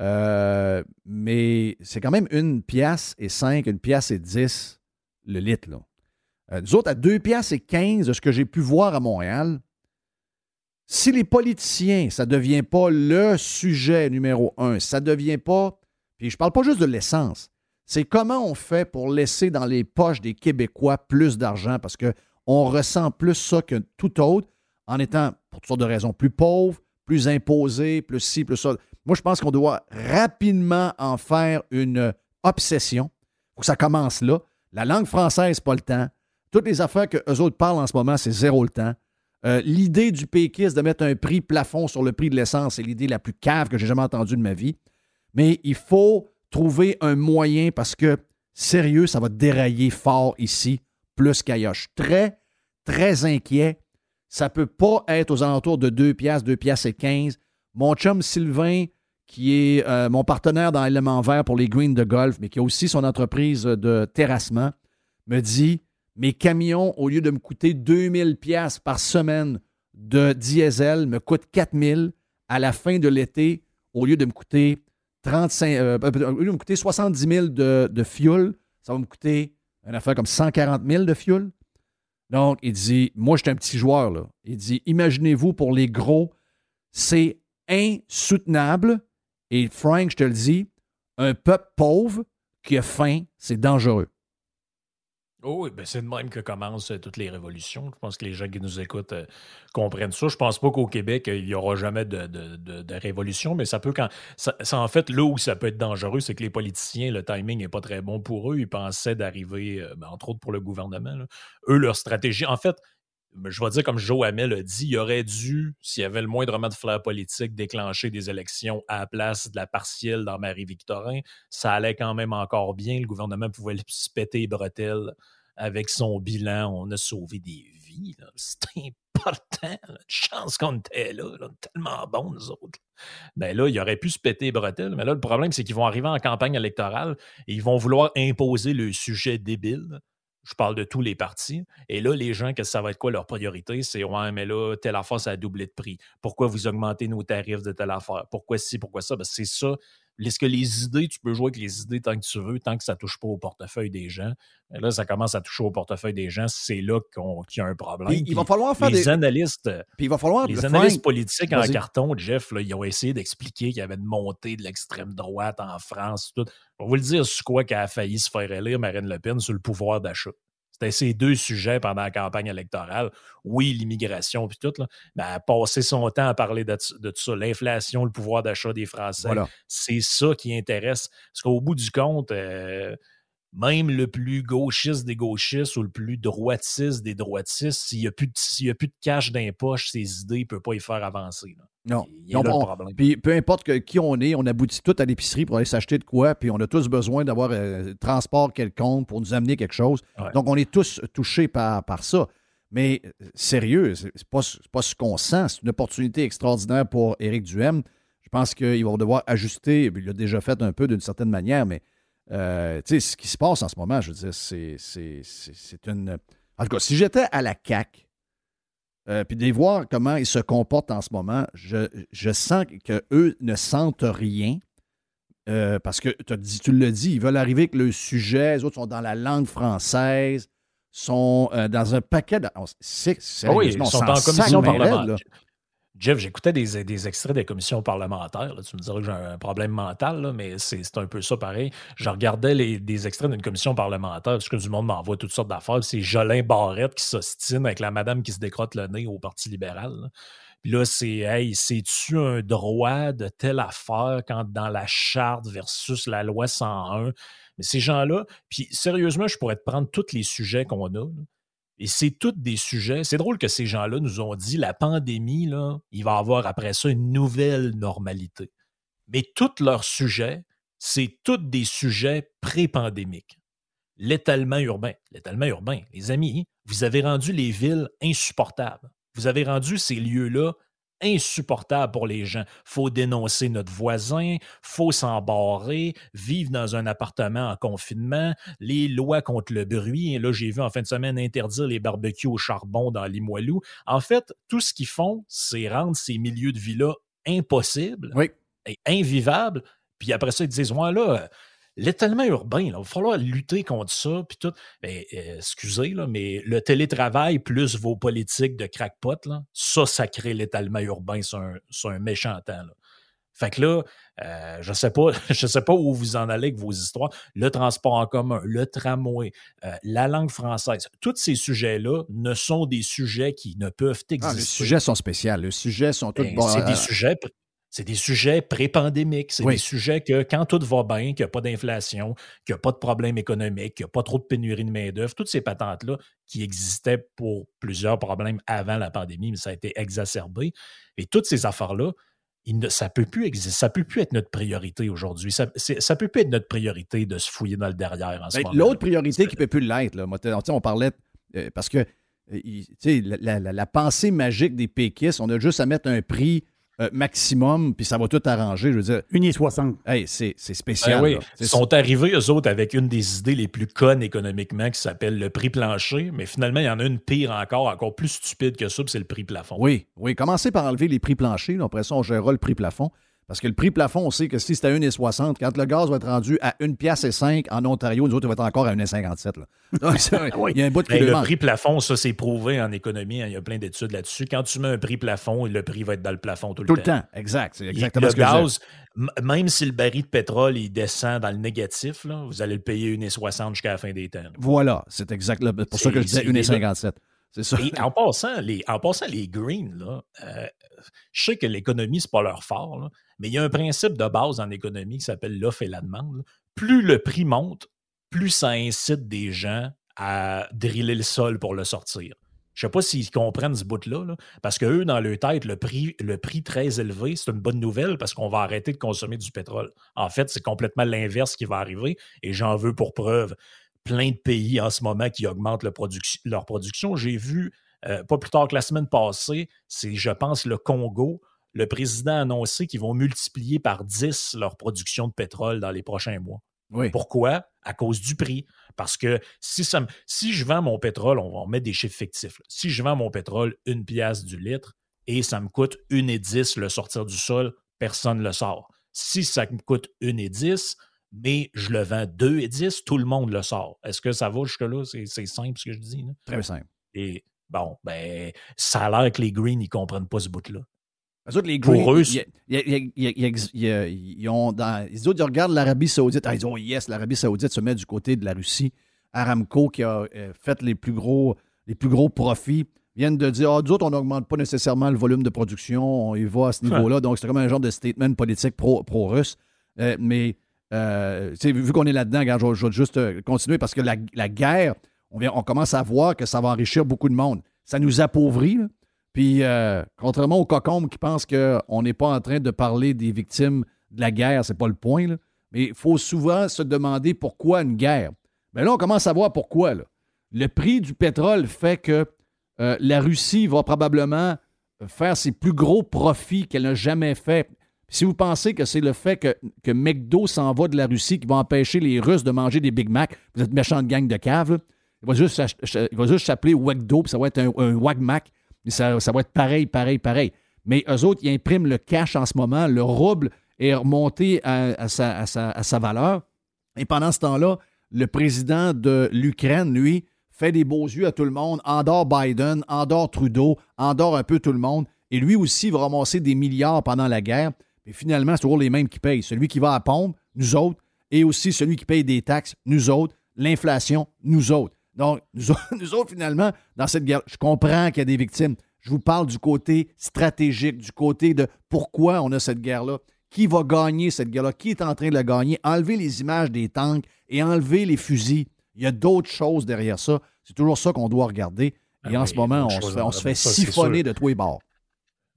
Euh, mais c'est quand même une pièce et 5, une pièce et 10 le litre. Là. Euh, nous autres, à 2 piastres et 15, de ce que j'ai pu voir à Montréal, si les politiciens, ça ne devient pas le sujet numéro un, ça ne devient pas, puis je ne parle pas juste de l'essence, c'est comment on fait pour laisser dans les poches des Québécois plus d'argent parce qu'on ressent plus ça que tout autre en étant, pour toutes sortes de raisons, plus pauvre, plus imposé, plus ci, plus ça. Moi, je pense qu'on doit rapidement en faire une obsession. Il faut que ça commence là. La langue française, pas le temps. Toutes les affaires que eux autres parlent en ce moment, c'est zéro le temps. Euh, l'idée du péquiste de mettre un prix plafond sur le prix de l'essence, c'est l'idée la plus cave que j'ai jamais entendue de ma vie. Mais il faut trouver un moyen parce que, sérieux, ça va dérailler fort ici, plus qu'ailleurs. Très, très inquiet. Ça ne peut pas être aux alentours de 2 piastres, 2 piastres et 15. Mon chum Sylvain, qui est euh, mon partenaire dans l'élément vert pour les greens de golf, mais qui a aussi son entreprise de terrassement, me dit mes camions, au lieu de me coûter 2000 pièces par semaine de diesel, me coûtent 4000 à la fin de l'été, au lieu de me coûter 35, euh, euh, va me coûter 70 000 de, de fuel, ça va me coûter une affaire comme 140 000 de fuel. Donc, il dit, moi, je suis un petit joueur, là. Il dit, imaginez-vous pour les gros, c'est insoutenable. Et Frank, je te le dis, un peuple pauvre qui a faim, c'est dangereux. Oh oui, ben c'est de même que commencent euh, toutes les révolutions. Je pense que les gens qui nous écoutent euh, comprennent ça. Je pense pas qu'au Québec, il n'y aura jamais de, révolution, mais ça peut quand. En fait, là où ça peut être dangereux, c'est que les politiciens, le timing n'est pas très bon pour eux. Ils pensaient d'arriver, euh, ben, entre autres pour le gouvernement. Eux, leur stratégie. En fait, je vais dire comme Joe Hamel a dit, il aurait dû, s'il y avait le moindrement de flair politique, déclencher des élections à la place de la partielle dans Marie-Victorin. Ça allait quand même encore bien. Le gouvernement pouvait se [laughs] péter les bretelles avec son bilan. On a sauvé des vies. [laughs] C'est important. Une chance qu'on était là, Tellement bon, nous autres. Ben là, il aurait pu se péter les bretelles. Mais là, le problème, c'est qu'ils vont arriver en campagne électorale et ils vont vouloir imposer le sujet débile je parle de tous les partis. Et là, les gens, que ça va être quoi leur priorité? C'est Ouais, mais là, telle affaire, ça a doublé de prix. Pourquoi vous augmentez nos tarifs de telle affaire? Pourquoi ci, pourquoi ça? Ben, c'est ça. Est-ce que les idées, tu peux jouer avec les idées tant que tu veux, tant que ça ne touche pas au portefeuille des gens? Et là, ça commence à toucher au portefeuille des gens. C'est là qu'il y a un problème. il va falloir faire les analystes. Puis il va falloir les analystes politiques en carton, Jeff, là, ils ont essayé d'expliquer qu'il y avait une montée de l'extrême droite en France. Tout. On va vous le dire, c'est quoi qu'elle a failli se faire élire Marine Le Pen sur le pouvoir d'achat? C'était ces deux sujets pendant la campagne électorale. Oui, l'immigration puis tout, là, mais elle a passé son temps à parler de, tout ça, l'inflation, le pouvoir d'achat des Français. C'est ça qui intéresse. Parce qu'au bout du compte, euh, même le plus gauchiste des gauchistes ou le plus droitiste des droitistes, s'il n'y a, plus de, a plus de cash dans les poches, ses idées ne peuvent pas y faire avancer. Non. Puis peu importe qui on est, on aboutit tout à l'épicerie pour aller s'acheter de quoi, puis on a tous besoin d'avoir un euh, transport quelconque pour nous amener quelque chose. Donc on est tous touchés par, par ça. Mais euh, sérieux, c'est pas, pas ce qu'on sent. C'est une opportunité extraordinaire pour Éric Duhem. Je pense qu'il va devoir ajuster. Il l'a déjà fait un peu d'une certaine manière, mais euh, tu sais, ce qui se passe en ce moment, je veux dire, c'est une. En tout cas, si j'étais à la CAC, euh, puis de voir comment ils se comportent en ce moment, je, je sens qu'eux ne sentent rien. Euh, parce que dit, tu le dis, ils veulent arriver avec le sujet, les autres sont dans la langue française, sont dans un paquet de. Ah oui, ils sont en commission parlementaire. Jeff, j'écoutais des, extraits des commissions parlementaires. Tu me dirais que j'ai un problème mental, mais c'est un peu ça pareil. Je regardais des extraits d'une commission parlementaire, parce que du monde m'envoie toutes sortes d'affaires. C'est Jolin Barrette qui s'ostine avec la madame qui se décrotte le nez au Parti libéral. Puis là, c'est Hey, c'est-tu un droit de telle affaire quand dans la charte versus la loi 101? Mais ces gens-là, puis sérieusement, je pourrais te prendre tous les sujets qu'on a. Et c'est tous des sujets. C'est drôle que ces gens-là nous ont dit la pandémie, il va y avoir après ça une nouvelle normalité. Mais tous leurs sujets, c'est tous des sujets pré-pandémiques. L'étalement urbain. L'étalement urbain, les amis, vous avez rendu les villes insupportables. Vous avez rendu ces lieux-là insupportable pour les gens. faut dénoncer notre voisin, faut s'embarrer, vivre dans un appartement en confinement, les lois contre le bruit. Et là, j'ai vu en fin de semaine interdire les barbecues au charbon dans Limoilou. En fait, tout ce qu'ils font, c'est rendre ces milieux de vie-là impossibles et invivables. Puis après ça, ils disent, ouais, là, l'étalement urbain, il va falloir lutter contre ça, puis tout. Euh, excusez, là, mais le télétravail plus vos politiques de crackpot, là, ça, ça crée l'étalement urbain sur un, méchant temps. Fait que là, euh, je sais pas, [laughs] je sais pas où vous en allez avec vos histoires. Le transport en commun, le tramway, euh, la langue française, tous ces sujets-là ne sont des sujets qui ne peuvent exister. Ah, les sujets sont spéciaux. Les sujets sont tous ben, C'est des sujets c'est des sujets pré-pandémiques. C'est des sujets que quand tout va bien, qu'il n'y a pas d'inflation, qu'il n'y a pas de problème économique, qu'il n'y a pas trop de pénurie de main-d'œuvre, toutes ces patentes-là qui existaient pour plusieurs problèmes avant la pandémie, mais ça a été exacerbé. Et toutes ces affaires-là, ça ne peut plus exister. Ça peut plus être notre priorité aujourd'hui. Ça ne peut plus être notre priorité de se fouiller dans le derrière en ce ben, moment. L'autre priorité qui ne peut plus l'être, on parlait, euh, parce que euh, la, la, pensée magique des péquistes, on a juste à mettre un prix euh, maximum, puis ça va tout arranger. Je veux dire. 1,60. Hey, c'est spécial. Ben Ils sont arrivés, eux autres, avec une des idées les plus connes économiquement qui s'appelle le prix plancher, mais finalement, il y en a une pire encore, encore plus stupide que ça, c'est le prix plafond. Oui, oui. Commencez par enlever les prix planchers, après ça, on gérera le prix plafond. Parce que le prix plafond, on sait que si c'est à 1,60, quand le gaz va être rendu à 1 pièce et 5 en Ontario, nous autres, il va être encore à 1,57. [laughs] Il y a un bout de ben, Le prix plafond, ça, c'est prouvé en économie. Hein, il y a plein d'études là-dessus. Quand tu mets un prix plafond, le prix va être dans le plafond tout le temps. Tout le temps, exact. C'est exactement le gaz, même si le baril de pétrole il descend dans le négatif, là, vous allez le payer 1,60 jusqu'à la fin des temps. Voilà, c'est exactement pour ça que je disais 1,57. C'est ça. Et en passant, les, en passant, les greens, là, euh, je sais que l'économie, c'est pas leur fort, là, mais il y a un principe de base en économie qui s'appelle l'offre et la demande. Plus le prix monte, plus ça incite des gens à driller le sol pour le sortir. Je ne sais pas s'ils comprennent ce bout-là, parce qu'eux, dans leur tête, le prix, le prix très élevé, c'est une bonne nouvelle parce qu'on va arrêter de consommer du pétrole. En fait, c'est complètement l'inverse qui va arriver et j'en veux pour preuve plein de pays en ce moment qui augmentent leur production. J'ai vu, euh, pas plus tard que la semaine passée, c'est, je pense, le Congo. Le président a annoncé qu'ils vont multiplier par 10 leur production de pétrole dans les prochains mois. Pourquoi? À cause du prix. Parce que si, ça si je vends mon pétrole, on va mettre des chiffres fictifs. Si je vends mon pétrole une pièce du litre et ça me coûte une et dix le sortir du sol, personne ne le sort. Si ça me coûte une et dix, mais je le vends deux et dix, tout le monde le sort. Est-ce que ça va jusque-là? C'est simple ce que je dis. Très simple. Et bon, ben, ça a l'air que les Greens, ils ne comprennent pas ce bout-là. Les Greens, Pour eux, ils, ont dans, ils, regardent l'Arabie Saoudite. Ah, ils disent, oh yes, l'Arabie Saoudite se met du côté de la Russie. Aramco, qui a euh, fait les plus gros, les plus gros profits, viennent de dire Ah, d'autres, on n'augmente pas nécessairement le volume de production, on y va à ce niveau-là. Donc, c'est comme un genre de statement politique pro-russe. Euh, mais, euh, vu qu'on est là-dedans, je, vais juste continuer parce que la, guerre, on, commence à voir que ça va enrichir beaucoup de monde. Ça nous appauvrit. Puis, contrairement aux cocombes qui pensent qu'on n'est pas en train de parler des victimes de la guerre, c'est pas le point. Mais il faut souvent se demander pourquoi une guerre. Mais là, on commence à voir pourquoi. Le prix du pétrole fait que euh, la Russie va probablement faire ses plus gros profits qu'elle n'a jamais fait. Si vous pensez que c'est le fait que, que McDo s'en va de la Russie qui va empêcher les Russes de manger des Big Mac, vous êtes méchante gang de cave, il va juste, s'appeler Wagdo, puis ça va être un, un Wag Mac, ça, ça va être pareil, pareil, pareil. Mais eux autres, ils impriment le cash en ce moment, le rouble est remonté à sa valeur. Et pendant ce temps-là, le président de l'Ukraine, lui, fait des beaux yeux à tout le monde, endort Biden, endort Trudeau, endort un peu tout le monde. Et lui aussi va ramasser des milliards pendant la guerre. Mais finalement, c'est toujours les mêmes qui payent. Celui qui va à pompe, nous autres, et aussi celui qui paye des taxes, nous autres, l'inflation, nous autres. Donc, [laughs] nous, autres, finalement, dans cette guerre, je comprends qu'il y a des victimes. Je vous parle du côté stratégique, du côté de pourquoi on a cette guerre-là. Qui va gagner cette guerre-là? Qui est en train de la gagner? Enlever les images des tanks et enlever les fusils. Il y a d'autres choses derrière ça. C'est toujours ça qu'on doit regarder. Et ah en ce moment, on se fait, siphonner de tous les bords.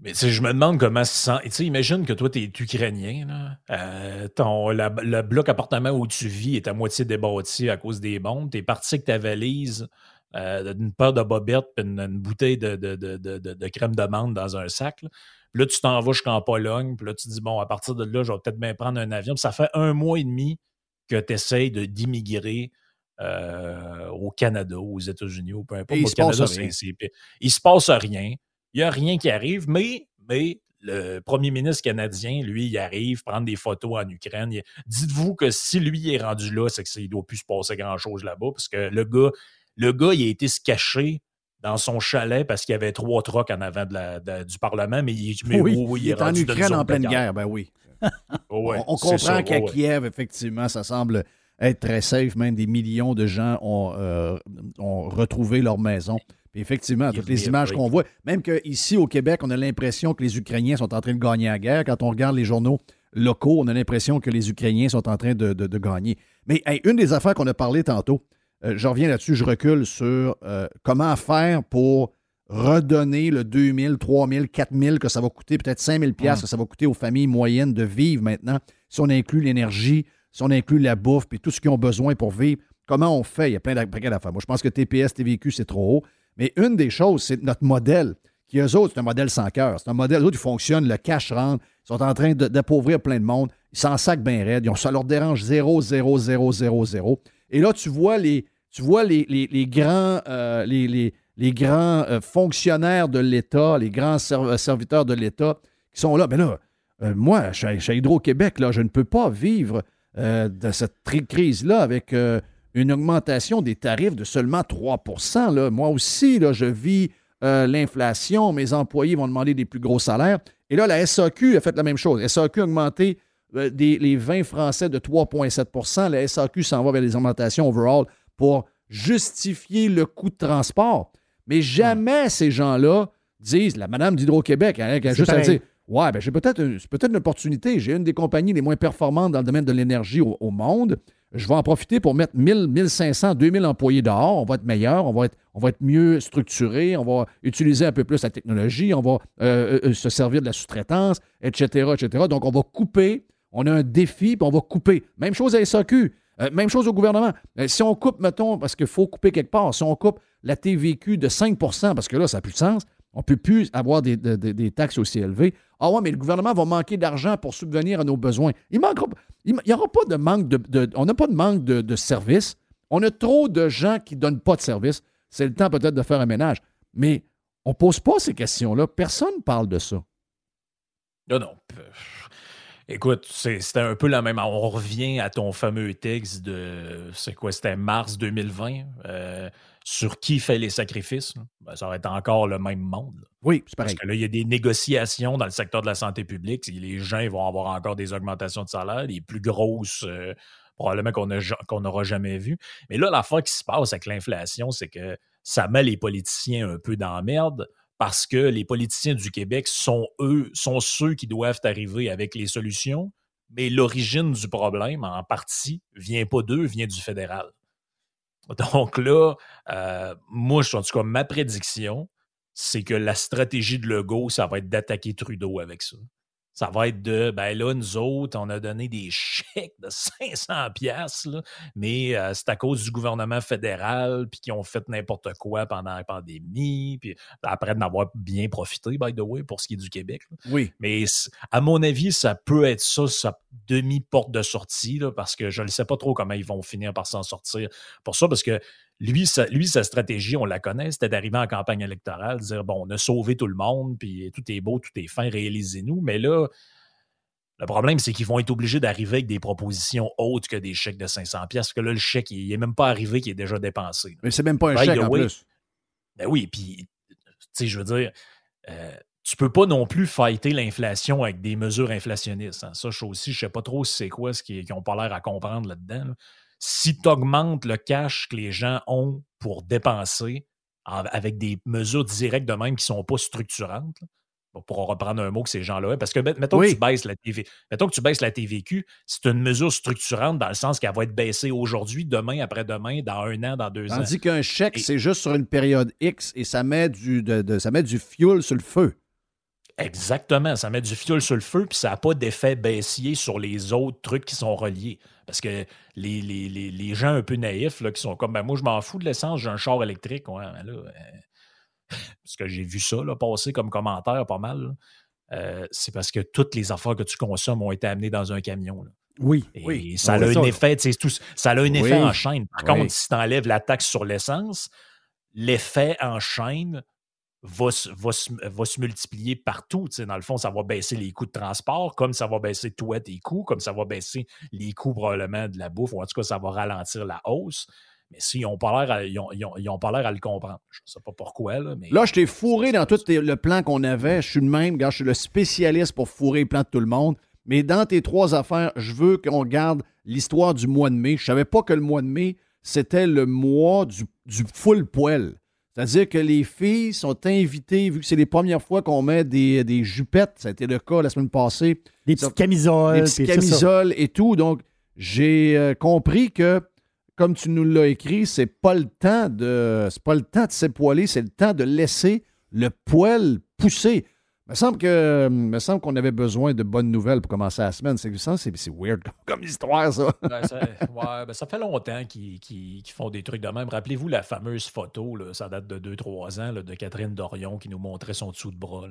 Mais je me demande comment ça sent. Tu imagine que toi, tu es ukrainien. Là. Euh, ton, le bloc appartement où tu vis est à moitié débattu à cause des bombes. Tu es parti avec ta valise, euh, une paire de bobettes et une, bouteille de, de, crème de menthe dans un sac. Là, tu t'en vas jusqu'en Pologne. Puis là, tu dis, bon, à partir de là, je vais peut-être bien prendre un avion. ça fait un mois et demi que tu essayes d'immigrer euh, au Canada, aux États-Unis, ou peu importe. il, se Canada, passe rien. il se passe rien. Il n'y a rien qui arrive, mais, mais le premier ministre canadien, lui, il arrive prendre des photos en Ukraine. Dites-vous que si lui est rendu là, c'est qu'il ne doit plus se passer grand-chose là-bas, parce que le gars, le gars, il a été se cacher dans son chalet parce qu'il y avait trois trocs en avant du Parlement, mais il, [laughs] il, est, en Ukraine en pleine guerre, ben oui. [laughs] on, comprend qu'à Kiev, effectivement, ça semble être très safe. Même des millions de gens ont, euh, ont retrouvé leur maison. Puis effectivement, toutes les images qu'on voit, même qu'ici au Québec, on a l'impression que les Ukrainiens sont en train de gagner la guerre. Quand on regarde les journaux locaux, on a l'impression que les Ukrainiens sont en train de, gagner. Mais une des affaires qu'on a parlé tantôt, euh, je reviens là-dessus, je recule sur euh, comment faire pour redonner le 2 000, 3 000, 4 000 que ça va coûter, peut-être 5 000 que ça va coûter aux familles moyennes de vivre maintenant, si on inclut l'énergie, si on inclut la bouffe, puis tout ce qu'ils ont besoin pour vivre. Comment on fait? Il y a plein d'affaires. Moi, je pense que TPS, TVQ, c'est trop haut. Mais une des choses, c'est notre modèle, qui eux autres, c'est un modèle sans cœur. C'est un modèle, eux autres, ils fonctionnent, le cash rentre, ils sont en train d'appauvrir plein de monde, ils s'en sacent bien raide, ça leur dérange 0, 0, 0, 0, 0. Et là, tu vois les, tu vois les, grands, euh, les, les grands euh, fonctionnaires de l'État, les grands euh, serviteurs de l'État qui sont là. Mais là, euh, moi, chez, Hydro-Québec, là, je ne peux pas vivre de cette crise-là avec une augmentation des tarifs de seulement 3 là. Moi aussi, là, je vis l'inflation. Mes employés vont demander des plus gros salaires. Et là, la SAQ a fait la même chose. La SAQ a augmenté les vins français de 3,7% La SAQ s'en va vers les augmentations overall pour justifier le coût de transport. Mais jamais ces gens-là disent, la madame d'Hydro-Québec, hein, elle, a juste à dire Ouais, ben j'ai peut-être peut une opportunité. J'ai une des compagnies les moins performantes dans le domaine de l'énergie au, monde. Je vais en profiter pour mettre 1000, 1500, 2000 employés dehors. On va être meilleur, on va être, mieux structuré, on va utiliser un peu plus la technologie, on va euh, euh, se servir de la sous-traitance, etc., etc. Donc, on va couper. On a un défi, puis on va couper. Même chose à SAQ. Euh, même chose au gouvernement. si on coupe, mettons, parce qu'il faut couper quelque part, si on coupe la TVQ de 5% parce que là, ça n'a plus de sens, on ne peut plus avoir des, taxes aussi élevées. Ah ouais, mais le gouvernement va manquer d'argent pour subvenir à nos besoins. Il n'y aura pas de manque de, On n'a pas de manque de, services. On a trop de gens qui ne donnent pas de services. C'est le temps peut-être de faire un ménage. Mais on ne pose pas ces questions-là. Personne ne parle de ça. Non, non. Écoute, c'était un peu la même. On revient à ton fameux texte de. C'est quoi? C'était mars 2020. Euh, sur qui fait les sacrifices. Ben, ça va être encore le même monde. Oui, c'est pareil. Parce que là, il y a des négociations dans le secteur de la santé publique. Les gens vont avoir encore des augmentations de salaire, les plus grosses. Euh, probablement qu'on n'aura jamais vues. Mais là, l'affaire qui se passe avec l'inflation, c'est que ça met les politiciens un peu dans la merde parce que les politiciens du Québec sont eux, sont ceux qui doivent arriver avec les solutions, mais l'origine du problème, en partie, vient pas d'eux, vient du fédéral. [laughs] Donc là, euh, moi, en tout cas, ma prédiction, c'est que la stratégie de Legault, ça va être d'attaquer Trudeau avec ça. Ça va être de, ben là, nous autres, on a donné des chèques de [laughs] 500 pièces, mais euh, c'est à cause du gouvernement fédéral, puis qui ont fait n'importe quoi pendant la pandémie, puis après d'en avoir bien profité, by the way, pour ce qui est du Québec. Oui. Mais à mon avis, ça peut être ça, sa demi-porte de sortie, parce que je ne sais pas trop comment ils vont finir par s'en sortir pour ça, parce que lui sa, lui, sa stratégie, on la connaît, c'était d'arriver en campagne électorale, dire bon, on a sauvé tout le monde, puis tout est beau, tout est fin, réalisez-nous. Mais là, le problème, c'est qu'ils vont être obligés d'arriver avec des propositions autres que des chèques de 500 pièces parce que là, le chèque, il n'est même pas arrivé, qui est déjà dépensé. Mais c'est même pas un chèque en plus. Ben oui, puis, tu sais, je veux dire, euh, tu peux pas non plus fighter l'inflation avec des mesures inflationnistes. Hein. Ça, je aussi, je sais pas trop c'est quoi ce qui n'ont pas l'air à comprendre là-dedans si tu augmentes le cash que les gens ont pour dépenser avec des mesures directes de même qui ne sont pas structurantes, pour reprendre un mot que ces gens-là ont, parce que mettons, que tu baisses la TV, mettons que tu baisses la TVQ, c'est une mesure structurante dans le sens qu'elle va être baissée aujourd'hui, demain, après-demain, dans un an, dans deux ans. Tandis qu'un chèque, c'est juste sur une période X et ça met du, ça met du fuel sur le feu. Exactement, ça met du fioul sur le feu, puis ça n'a pas d'effet baissier sur les autres trucs qui sont reliés. Parce que les, les, gens un peu naïfs, là, qui sont comme, ben, moi, je m'en fous de l'essence, j'ai un char électrique. Ouais, là, euh, [laughs] parce que j'ai vu ça là, passer comme commentaire pas mal. Euh, c'est parce que toutes les affaires que tu consommes ont été amenées dans un camion. Oui, Et oui. Ça a un effet, tout, ça a un effet en chaîne. Par contre, si tu enlèves la taxe sur l'essence, l'effet en chaîne va, se multiplier partout. Dans le fond, ça va baisser les coûts de transport, comme ça va baisser toi tes coûts, comme ça va baisser les coûts probablement de la bouffe, ou en tout cas, ça va ralentir la hausse. Mais s'ils n'ont pas l'air à, ils ont, pas l'air à le comprendre. Je ne sais pas pourquoi. Là, mais... là je t'ai fourré dans tout le plan qu'on avait. Je suis le même. je suis le spécialiste pour fourrer le plan de tout le monde. Mais dans tes trois affaires, je veux qu'on garde l'histoire du mois de mai. Je ne savais pas que le mois de mai, c'était le mois du, du full poil. C'est-à-dire que les filles sont invitées, vu que c'est les premières fois qu'on met des, des, jupettes, ça a été le cas la semaine passée. Des petites camisoles. Des petites camisoles et tout. Donc, j'ai euh, compris que, comme tu nous l'as écrit, c'est pas le temps de. C'est pas le temps de s'époiler, c'est le temps de laisser le poil pousser. Il me semble que me semble qu'on avait besoin de bonnes nouvelles pour commencer la semaine. C'est c'est weird comme, histoire, ça. Ben, ça, ouais, ben, ça fait longtemps qu'ils font des trucs de même. Rappelez-vous la fameuse photo, là, ça date de 2-3 ans, de Catherine Dorion qui nous montrait son dessous de bras.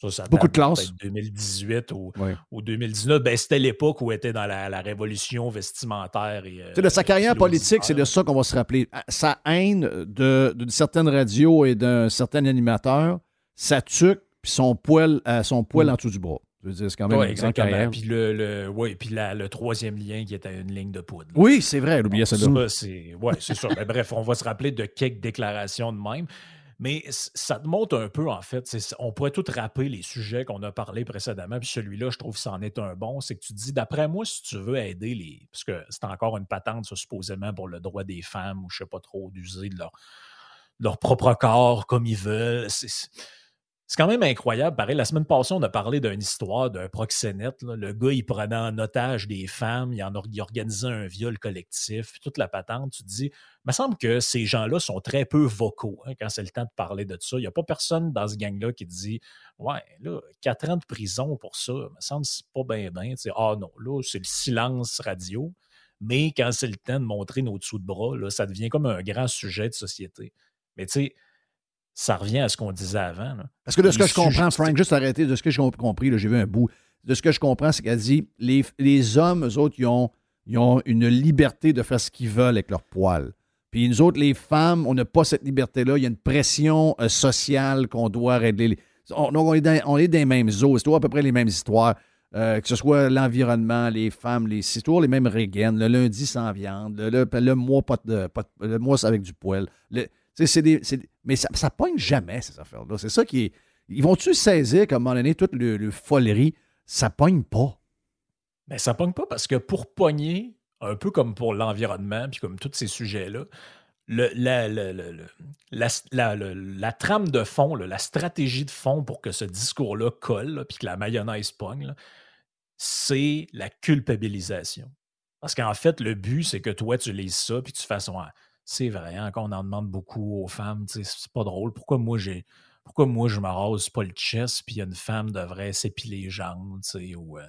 Ça, ça Beaucoup de classe. 2018 ou, 2019. Ben, C'était l'époque où elle était dans la, révolution vestimentaire. Et, euh, de sa carrière politique, c'est de ça qu'on va se rappeler. Sa haine d'une certaine radio et d'un certain animateur, ça tuque puis son poil, euh, son poil mm. en dessous du bras. Je veux dire, c'est quand même une carrière. Puis, le, le, ouais, puis le troisième lien qui était une ligne de poudre. Oui, c'est vrai, elle oubliait ça. c'est, ouais, c'est sûr. Mais bref, on va se rappeler de quelques déclarations de même. Mais ça te montre un peu, en fait, on pourrait tout rappeler les sujets qu'on a parlé précédemment, puis celui-là, je trouve que c'en est un bon, c'est que tu dis, d'après moi, si tu veux aider les... Parce que c'est encore une patente, ça, supposément, pour le droit des femmes, ou je sais pas trop, d'user de leur, leur propre corps comme ils veulent. C'est, c'est quand même incroyable. Pareil, la semaine passée, on a parlé d'une histoire d'un proxénète. Le gars, il prenait en otage des femmes, il, en organisait un viol collectif, toute la patente. Tu te dis, il me semble que ces gens-là sont très peu vocaux hein, quand c'est le temps de parler de ça. Il n'y a pas personne dans ce gang-là qui dit Ouais, là, quatre ans de prison pour ça, il me semble que c'est pas bien, bien. Ah non, là, c'est le silence radio. Mais quand c'est le temps de montrer nos dessous de bras, là, ça devient comme un grand sujet de société. Mais tu sais, ça revient à ce qu'on disait avant. Parce que de ce que je comprends, Frank, juste arrêter, de ce que j'ai compris, j'ai vu un bout, de ce que je comprends, c'est qu'elle dit les, les hommes, eux autres, ils ont, ont une liberté de faire ce qu'ils veulent avec leur poils. Puis nous autres, les femmes, on n'a pas cette liberté-là. Il y a une pression euh, sociale qu'on doit régler. On, on, est dans, on est dans les mêmes eaux. C'est toujours à peu près les mêmes histoires. Euh, que ce soit l'environnement, les femmes, les, c'est toujours les mêmes régaines. Le lundi sans viande, le, le, mois, pas de, le mois avec du poil. Le, mais ça, ça pogne jamais, ces affaires-là. C'est ça qui est. Ils vont-tu saisir, comme à un moment donné, toute le, folerie? Ça pogne pas? Mais ça pogne pas parce que pour pogner, un peu comme pour l'environnement, puis comme tous ces sujets-là, le, la, la, trame de fond, la stratégie de fond pour que ce discours-là colle, puis que la mayonnaise pogne, c'est la culpabilisation. Parce qu'en fait, le but, c'est que toi, tu lises ça, puis tu fasses c'est vrai, hein, on en demande beaucoup aux femmes, c'est pas drôle. Pourquoi moi j'ai. Pourquoi moi je me rase pas le chest, puis une femme devrait s'épiler les jambes, ou euh,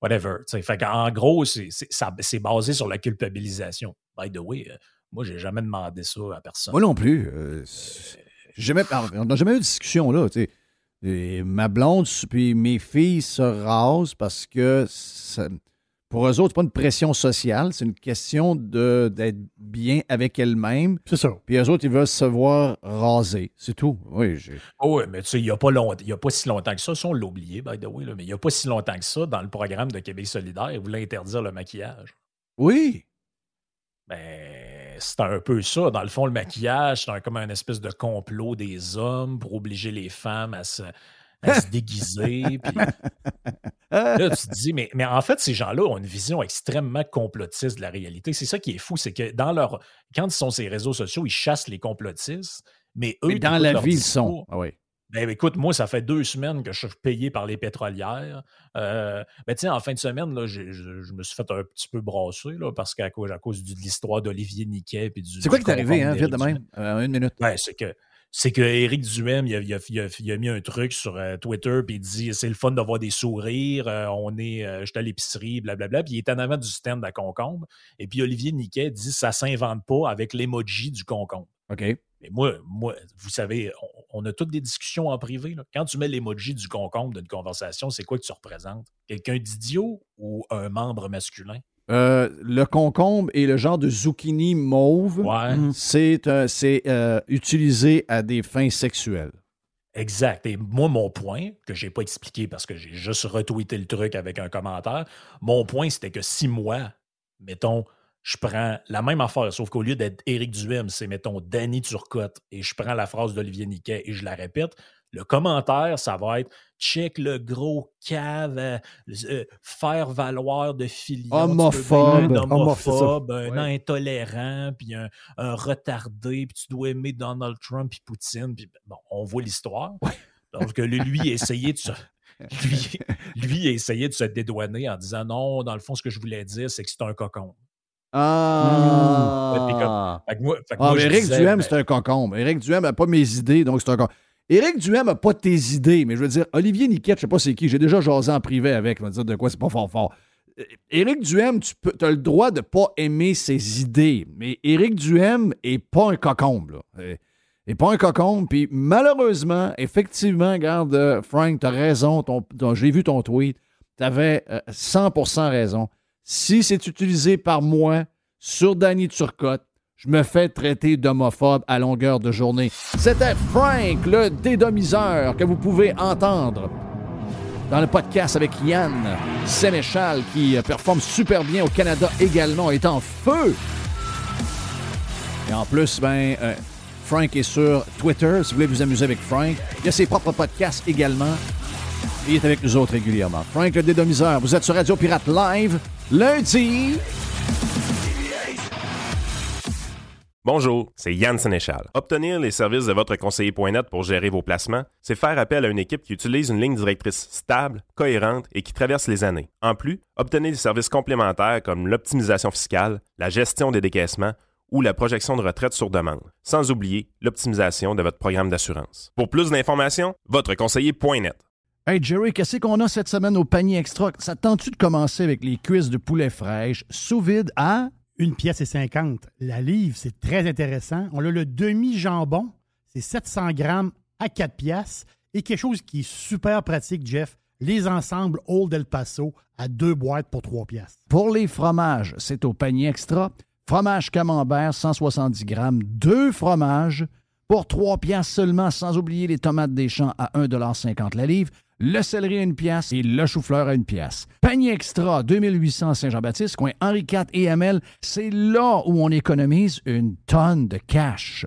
whatever. Fait en gros, c'est basé sur la culpabilisation. By the way, euh, moi, j'ai jamais demandé ça à personne. Moi non plus. Euh, jamais, on n'a jamais eu de discussion là. ma blonde puis mes filles se rasent parce que ça, pour eux autres, c'est pas une pression sociale, c'est une question d'être bien avec elles-mêmes. C'est ça. Puis eux autres, ils veulent se voir raser. C'est tout. Oui, oh, oui, mais tu sais, il n'y a, pas a pas si longtemps que ça, ça on l'a oublié, by the way, là, mais il n'y a pas si longtemps que ça, dans le programme de Québec solidaire, ils voulaient interdire le maquillage. Oui. Ben, c'est un peu ça. Dans le fond, le maquillage, c'est comme un espèce de complot des hommes pour obliger les femmes à se, à se [laughs] déguiser. Puis... Là, [laughs] tu te dis, mais, mais en fait, ces gens-là ont une vision extrêmement complotiste de la réalité. C'est ça qui est fou, c'est que dans leur. Quand ils sont sur les réseaux sociaux, ils chassent les complotistes, mais eux. dans la vie, ils sont. Ah oui. Ben, écoute, moi, ça fait deux semaines que je suis payé par les pétrolières. Euh, ben, tiens, en fin de semaine, là, je, me suis fait un petit peu brasser là, parce qu'à cause, à cause de l'histoire d'Olivier Niquet. C'est quoi qui t'est arrivé, hein, vite de même? Euh, une minute. Ben, c'est que c'est que Éric Duhem, il a, mis un truc sur euh, Twitter, puis il dit c'est le fun d'avoir des sourires, euh, on est, euh, j'étais à l'épicerie, blablabla, puis il est en avant du stand de la concombre. Et puis Olivier Niquet dit ça s'invente pas avec l'emoji du concombre. OK. Mais moi, moi, vous savez, on, a toutes des discussions en privé. Quand tu mets l'emoji du concombre d'une conversation, c'est quoi que tu représentes? Quelqu'un d'idiot ou un membre masculin? Euh, le concombre et le genre de zucchini mauve, mm. c'est euh, euh, utilisé à des fins sexuelles. Exact. Et moi, mon point, que je n'ai pas expliqué parce que j'ai juste retweeté le truc avec un commentaire, mon point, c'était que si moi, mettons, je prends la même affaire, sauf qu'au lieu d'être Éric Duhem, c'est, mettons, Danny Turcotte, et je prends la phrase d'Olivier Niquet et je la répète, le commentaire, ça va être check le gros cave, euh, euh, faire valoir de filiation. Homophobe. Un homophobe, un intolérant, puis un, retardé, puis tu dois aimer Donald Trump et Poutine. Puis, bon, on voit l'histoire. [laughs] Donc, lui, essayait de se. [laughs] Lui, lui a essayé de se dédouaner en disant non, dans le fond, ce que je voulais dire, c'est que c'est un cocon. Ah! ah Éric Duhem, ben c'est un concombre. Éric Duhem n'a pas mes idées, donc c'est un concombre. Éric Duhem n'a pas tes idées, mais je veux dire, Olivier Niquette, je sais pas c'est qui, j'ai déjà jasé en privé avec, on va dire de quoi c'est pas fort fort. Euh, Éric Duhem, tu as le droit de pas aimer ses idées, mais Éric Duhem est pas un cocombe, là. Euh, est pas un cocombe, puis malheureusement, effectivement, regarde, euh, Frank, as raison, j'ai vu ton tweet, t'avais 100% raison. Si c'est utilisé par moi sur Danny Turcotte, je me fais traiter d'homophobe à longueur de journée. C'était Frank, le dédomiseur, que vous pouvez entendre dans le podcast avec Yann Sénéchal, qui performe super bien au Canada également, est en feu. Et en plus, ben, euh, Frank est sur Twitter, si vous voulez vous amuser avec Frank. Il a ses propres podcasts également. il est avec nous autres régulièrement. Frank, le dédomiseur, vous êtes sur Radio Pirate Live, lundi Bonjour, c'est Yann Sénéchal. Obtenir les services de votre conseiller.net pour gérer vos placements, c'est faire appel à une équipe qui utilise une ligne directrice stable, cohérente et qui traverse les années. En plus, obtenez des services complémentaires comme l'optimisation fiscale, la gestion des décaissements ou la projection de retraite sur demande, sans oublier l'optimisation de votre programme d'assurance. Pour plus d'informations, votre conseiller.net. Hey Jerry, qu'est-ce qu'on a cette semaine au panier extra? Ça tente-tu de commencer avec les cuisses de poulet fraîche sous vide à une pièce et 50. La livre, c'est très intéressant. On a le demi-jambon, c'est 700 grammes à 4 pièces. Et quelque chose qui est super pratique, Jeff, les ensembles Old El Paso à deux boîtes pour 3 pièces. Pour les fromages, c'est au panier extra. Fromage camembert, 170 grammes, deux fromages pour 3 pièces seulement, sans oublier les tomates des champs à 1,50 la livre le céleri à une pièce et le chou-fleur à une pièce. Panier extra 2800 Saint-Jean-Baptiste, coin Henri IV et ML, c'est là où on économise une tonne de cash.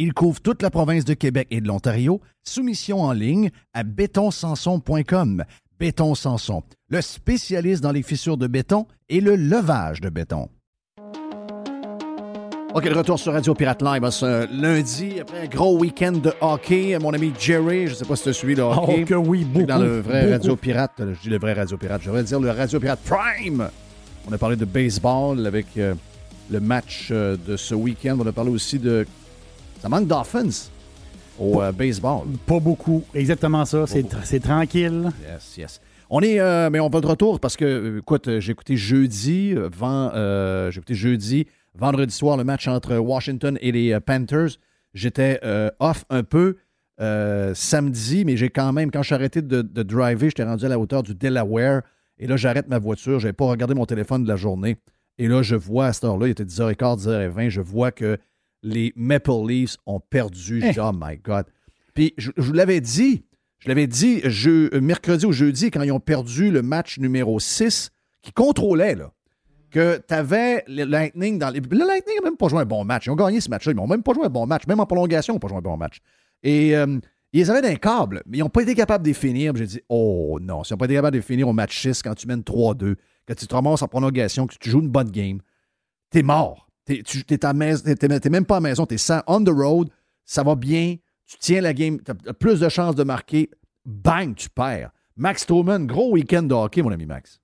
Il couvre toute la province de Québec et de l'Ontario. Soumission en ligne à bétonsanson.com. Béton Sanson, le spécialiste dans les fissures de béton et le levage de béton. OK, le retour sur Radio Pirate Live ce lundi, après un gros week-end de hockey. Mon ami Jerry, je ne sais pas si tu suivi le hockey. Oh, que oui, beaucoup. Dans le vrai Radio Pirate, je dis le vrai Radio Pirate, je vais dire le Radio Pirate Prime. On a parlé de baseball avec euh, le match euh, de ce week-end. On a parlé aussi de. Ça manque d'offense au euh, baseball. Pas beaucoup. Exactement ça. C'est tranquille. Yes, yes. On est, mais on va de retour parce que, écoute, j'ai écouté jeudi, j'ai écouté jeudi vendredi soir, le match entre Washington et les euh, Panthers. J'étais euh, off un peu euh, samedi, mais j'ai quand même, quand je suis arrêté de, driver, j'étais rendu à la hauteur du Delaware. Et là, j'arrête ma voiture. Je n'avais pas regardé mon téléphone de la journée. Et là, je vois à cette heure-là, il était 10h15, 10h20, je vois que les Maple Leafs ont perdu. Je dis, oh my God. Puis, je, vous l'avais dit, je l'avais dit mercredi ou jeudi, quand ils ont perdu le match numéro 6, qui contrôlait, là que tu avais le Lightning dans les. Le Lightning n'a même pas joué un bon match. Ils ont gagné ce match-là. Ils n'ont même pas joué un bon match. Même en prolongation, ils n'ont pas joué un bon match. Et euh, ils avaient d'un câble, mais ils n'ont pas été capables de finir. J'ai dit, oh non, ils n'ont pas été capables de finir au match 6 quand tu mènes 3-2, quand tu te ramasses en prolongation, que tu joues une bonne game, t'es mort. T'es, tu n'es même pas à maison, t'es on the road, ça va bien, tu tiens la game, tu as plus de chances de marquer, bang, tu perds. Max Truman, gros week-end de hockey, mon ami Max.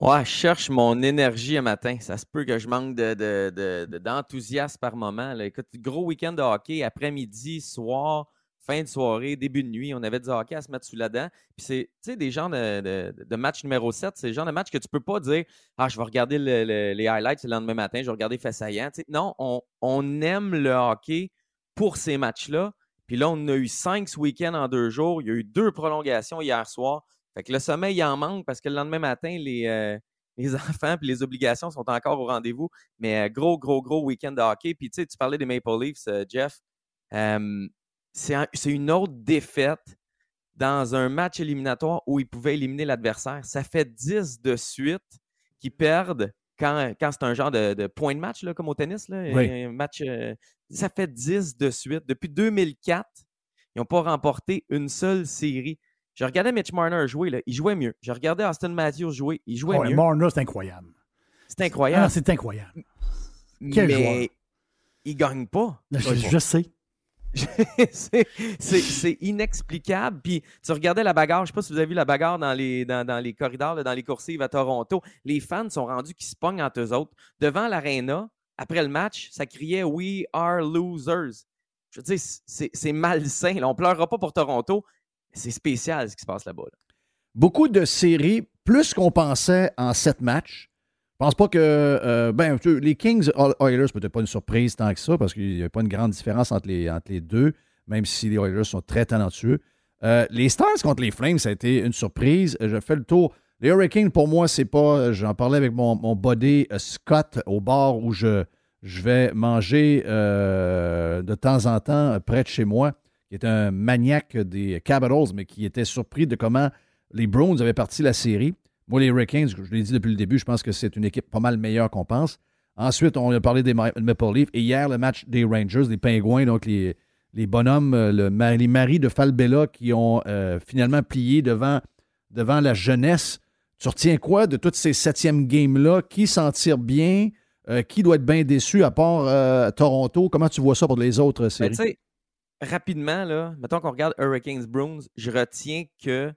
Ouais, je cherche mon énergie un matin. Ça se peut que je manque d'enthousiasme de, par moment. Écoute, gros week-end de hockey, après-midi, soir, fin de soirée, début de nuit. On avait du hockey à se mettre sous la dent. Puis c'est, tu sais, des genres de, match numéro 7, c'est le genre de match que tu peux pas dire Ah, je vais regarder les highlights le lendemain matin, je vais regarder fait saillant. non, on, aime le hockey pour ces matchs-là. Puis là, on a eu cinq ce week-end en deux jours. Il y a eu deux prolongations hier soir. Fait que le sommeil, il en manque parce que le lendemain matin, les, euh, [laughs] les enfants et les obligations sont encore au rendez-vous. Mais euh, gros, gros, gros week-end de hockey. Puis tu sais, tu parlais des Maple Leafs, euh, Jeff. C'est une autre défaite dans un match éliminatoire où ils pouvaient éliminer l'adversaire. Ça fait 10 de suite qu'ils perdent quand, quand c'est un genre de, point de match, là, comme au tennis. Là, un match, ça fait 10 de suite. Depuis 2004, ils n'ont pas remporté une seule série. Je regardais Mitch Marner jouer, là, il jouait mieux. Je regardais Austin Matthews jouer, il jouait mieux. Marner, c'est incroyable. C'est incroyable. Ah, c'est incroyable. Quel mais il ne gagne pas. Je, sais. [laughs] c'est inexplicable. Puis tu regardais la bagarre, je ne sais pas si vous avez vu la bagarre dans les, corridors, dans les coursives à Toronto. Les fans sont rendus qui se pognent entre eux autres devant l'aréna. après le match, ça criait We are losers. Je veux dire, c'est malsain. Là. On pleurera pas pour Toronto. C'est spécial ce qui se passe là-bas. Beaucoup de séries, plus qu'on pensait en sept matchs. Je pense pas que. Euh, ben, les Kings Oilers, peut-être pas une surprise tant que ça, parce qu'il n'y a pas une grande différence entre les, entre les deux, même si les Oilers sont très talentueux. Euh, les Stars contre les Flames, ça a été une surprise. Je fais le tour. Les Hurricanes, pour moi, c'est pas. J'en parlais avec mon, mon buddy euh, Scott au bar où je, je vais manger de temps en temps près de chez moi, qui est un maniaque des Capitals, mais qui était surpris de comment les Browns avaient parti la série. Moi, les Hurricanes, je l'ai dit depuis le début, je pense que c'est une équipe pas mal meilleure qu'on pense. Ensuite, on a parlé des Maple Leafs. Et hier, le match des Rangers, les Pingouins, donc les, les bonhommes, euh, le, les maris de Falbella qui ont euh, finalement plié devant, devant la jeunesse. Tu retiens quoi de toutes ces septièmes games-là? Qui s'en tire bien? Euh, qui doit être bien déçu à part Toronto? Comment tu vois ça pour les autres ben, séries? rapidement, là, mettons qu'on regarde Hurricanes Bruins, je retiens que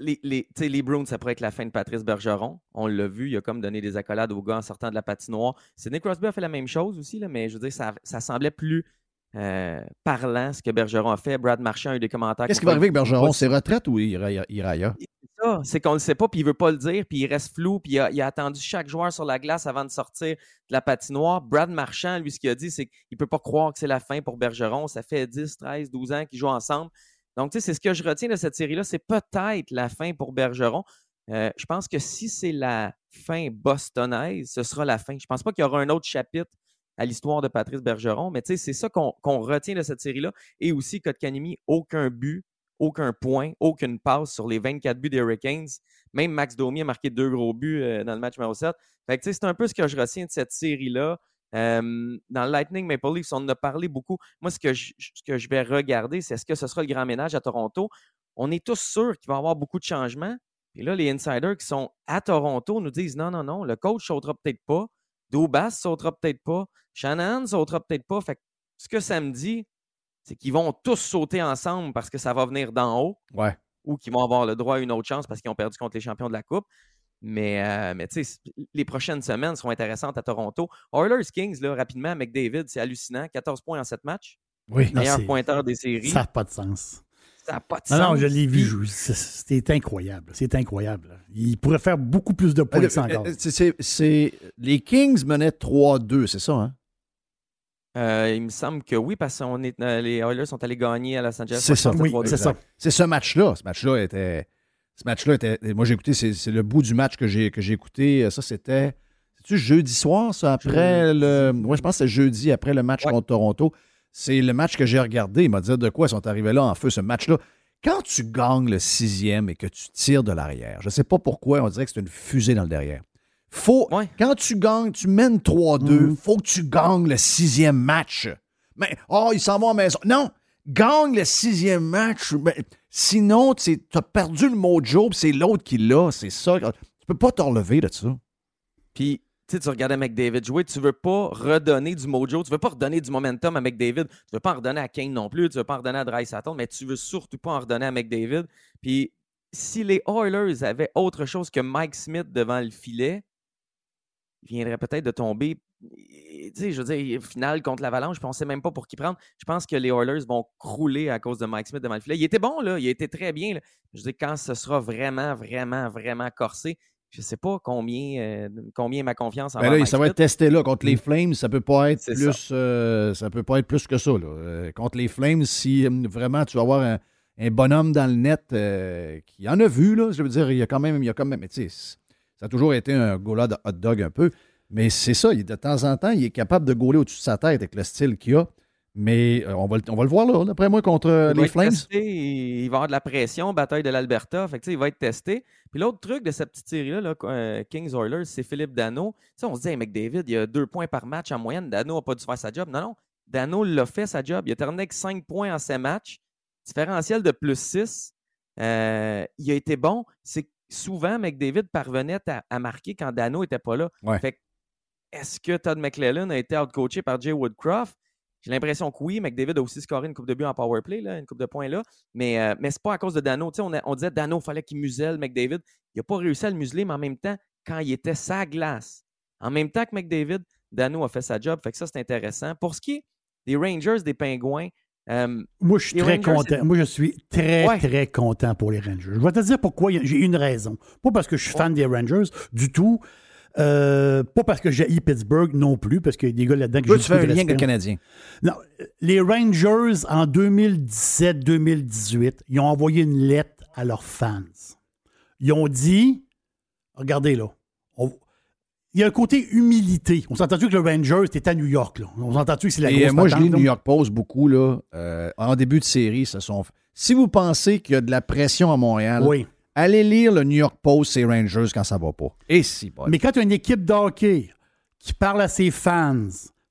les, les, les Bruins, ça pourrait être la fin de Patrice Bergeron. On l'a vu, il a comme donné des accolades aux gars en sortant de la patinoire. Sidney Crosby a fait la même chose aussi, là, mais je veux dire, ça, ça semblait plus euh, parlant ce que Bergeron a fait. Brad Marchand a eu des commentaires. Qu'est-ce qui va arriver avec Bergeron? C'est retraite ou il ira, ailleurs? C'est ça, c'est qu'on ne le sait pas, puis il ne veut pas le dire, puis il reste flou, puis il a, il a, attendu chaque joueur sur la glace avant de sortir de la patinoire. Brad Marchand, lui, ce qu'il a dit, c'est qu'il ne peut pas croire que c'est la fin pour Bergeron. Ça fait 10, 13, 12 ans qu'ils jouent ensemble. Donc, tu sais, c'est ce que je retiens de cette série-là. C'est peut-être la fin pour Bergeron. Euh, je pense que si c'est la fin bostonaise, ce sera la fin. Je ne pense pas qu'il y aura un autre chapitre à l'histoire de Patrice Bergeron, mais tu sais, c'est ça qu'on retient de cette série-là. Et aussi, Kotkanimi, aucun but, aucun point, aucune passe sur les 24 buts des Hurricanes. Même Max Domi a marqué deux gros buts euh, dans le match numéro 7. Fait que, c'est un peu ce que je retiens de cette série-là dans Lightning Maple Leafs, on en a parlé beaucoup. Moi, ce que je, ce que je vais regarder, c'est est-ce que ce sera le grand ménage à Toronto? On est tous sûrs qu'il va y avoir beaucoup de changements. Et là, les insiders qui sont à Toronto nous disent non, non, non, le coach sautera peut-être pas, Dubas sautera peut-être pas, Shannon sautera peut-être pas. Fait ce que ça me dit, c'est qu'ils vont tous sauter ensemble parce que ça va venir d'en haut. Ouais. Ou qu'ils vont avoir le droit à une autre chance parce qu'ils ont perdu contre les champions de la Coupe. Mais, euh, mais tu sais, les prochaines semaines seront intéressantes à Toronto. Oilers Kings, là, rapidement, McDavid, c'est hallucinant. 14 points en 7 matchs. Oui, Meilleur pointeur des séries. Ça n'a pas de sens. Ça n'a pas de sens. Non, non, je l'ai vu. C'est incroyable. C'est incroyable. Il pourrait faire beaucoup plus de points que ça encore. C'est, les Kings menaient 3-2, c'est ça, hein? Euh, il me semble que oui, parce que euh, les Oilers sont allés gagner à Los Angeles. C'est ça, oui, c'est ça. C'est ce match-là. Ce match-là était ce match-là était. Moi, j'ai écouté, c'est le bout du match que j'ai écouté. Ça, c'était. C'est-tu jeudi soir, ça, après le. Moi, je pense que c'est jeudi, après le match contre Toronto. C'est le match que j'ai regardé. Il m'a dit de quoi ils sont arrivés là en feu, ce match-là? Quand tu gagnes le sixième et que tu tires de l'arrière, je ne sais pas pourquoi, on dirait que c'est une fusée dans le derrière. Faut, Quand tu gagnes, tu mènes 3-2, il mm-hmm. faut que tu gagnes le sixième match. Mais, oh, ils s'en vont à la maison. Non! Gagne le sixième match. Ben, Sinon, tu as perdu le mojo, c'est l'autre qui l'a. C'est ça. Tu peux pas te relever de ça. Puis, tu regardais McDavid jouer, tu veux pas redonner du mojo, tu veux pas redonner du momentum à McDavid, tu veux pas en redonner à Kane non plus, tu veux pas en redonner à Dry Saturn, mais tu veux surtout pas en redonner à McDavid. Puis, si les Oilers avaient autre chose que Mike Smith devant le filet, il viendrait peut-être de tomber tu sais, je veux dire, finale contre l'Avalanche, puis on ne sait même pas pour qui prendre. Je pense que les Oilers vont crouler à cause de Mike Smith devant le filet. Il était bon, là. Il était très bien. Je veux dire, quand ce sera vraiment, vraiment, vraiment corsé, je ne sais pas combien, euh, combien ma confiance en ben là, Ça va être testé là. Contre les mm. Flames, ça peut pas être plus euh, ça. peut pas être plus que ça. Là. Euh, contre les Flames, si vraiment tu vas avoir un, bonhomme dans le net qui en a vu, là, je veux dire, il y a quand même. Il y a quand même ça a toujours été un gola de hot dog un peu. Mais c'est ça, de temps en temps, il est capable de gauler au-dessus de sa tête avec le style qu'il a. Mais euh, on, va, on va le voir là, d'après moi, contre euh, les Flames. il va avoir de la pression, bataille de l'Alberta. Fait il va être testé. Puis l'autre truc de cette petite série-là, euh, Kings Oilers, c'est Philippe Dano. on se dit, hey, McDavid, il y a deux points par match en moyenne. Dano n'a pas dû faire sa job. Non, non. Dano l'a fait sa job. Il a terminé avec cinq points en ses matchs. Différentiel de plus 6. il a été bon. C'est souvent, McDavid parvenait à, marquer quand Dano n'était pas là. Fait est-ce que Todd McClellan a été outcoaché par Jay Woodcroft? J'ai l'impression que oui. McDavid a aussi scoré une coupe de but en power play, une coupe de points là. Mais, euh, mais ce n'est pas à cause de Dano. On, on, disait Dano, il fallait qu'il muselle McDavid. Il n'a pas réussi à le museler, mais en même temps, quand il était sa glace, En même temps que McDavid, Dano a fait sa job. Fait que ça, c'est intéressant. Pour ce qui est des Rangers, des Pingouins, euh, Moi, je suis très Rangers, content. Moi, je suis très, Ouais. très content pour les Rangers. Je vais te dire pourquoi. J'ai une raison. Pas parce que je suis fan des Rangers du tout. Euh, pas parce que j'ai Pittsburgh non plus, parce qu'il y a des gars là-dedans que j'ai tu fais un lien avec le. Canadien. Non, les Rangers, en 2017-2018, ils ont envoyé une lettre à leurs fans. Ils ont dit, regardez là, on- il y a un côté humilité. On s'entend-tu que le Rangers, c'était à New York, là? On s'entend-tu que c'est la Et grosse euh, moi, je lis le? New York Post beaucoup, là. euh, en début de série, ce sont. Si vous pensez qu'il y a de la pression à Montréal, Oui. Allez lire le New York Post et Rangers quand ça va pas. Et si, bon. Mais quand tu as une équipe de hockey qui parle à ses fans,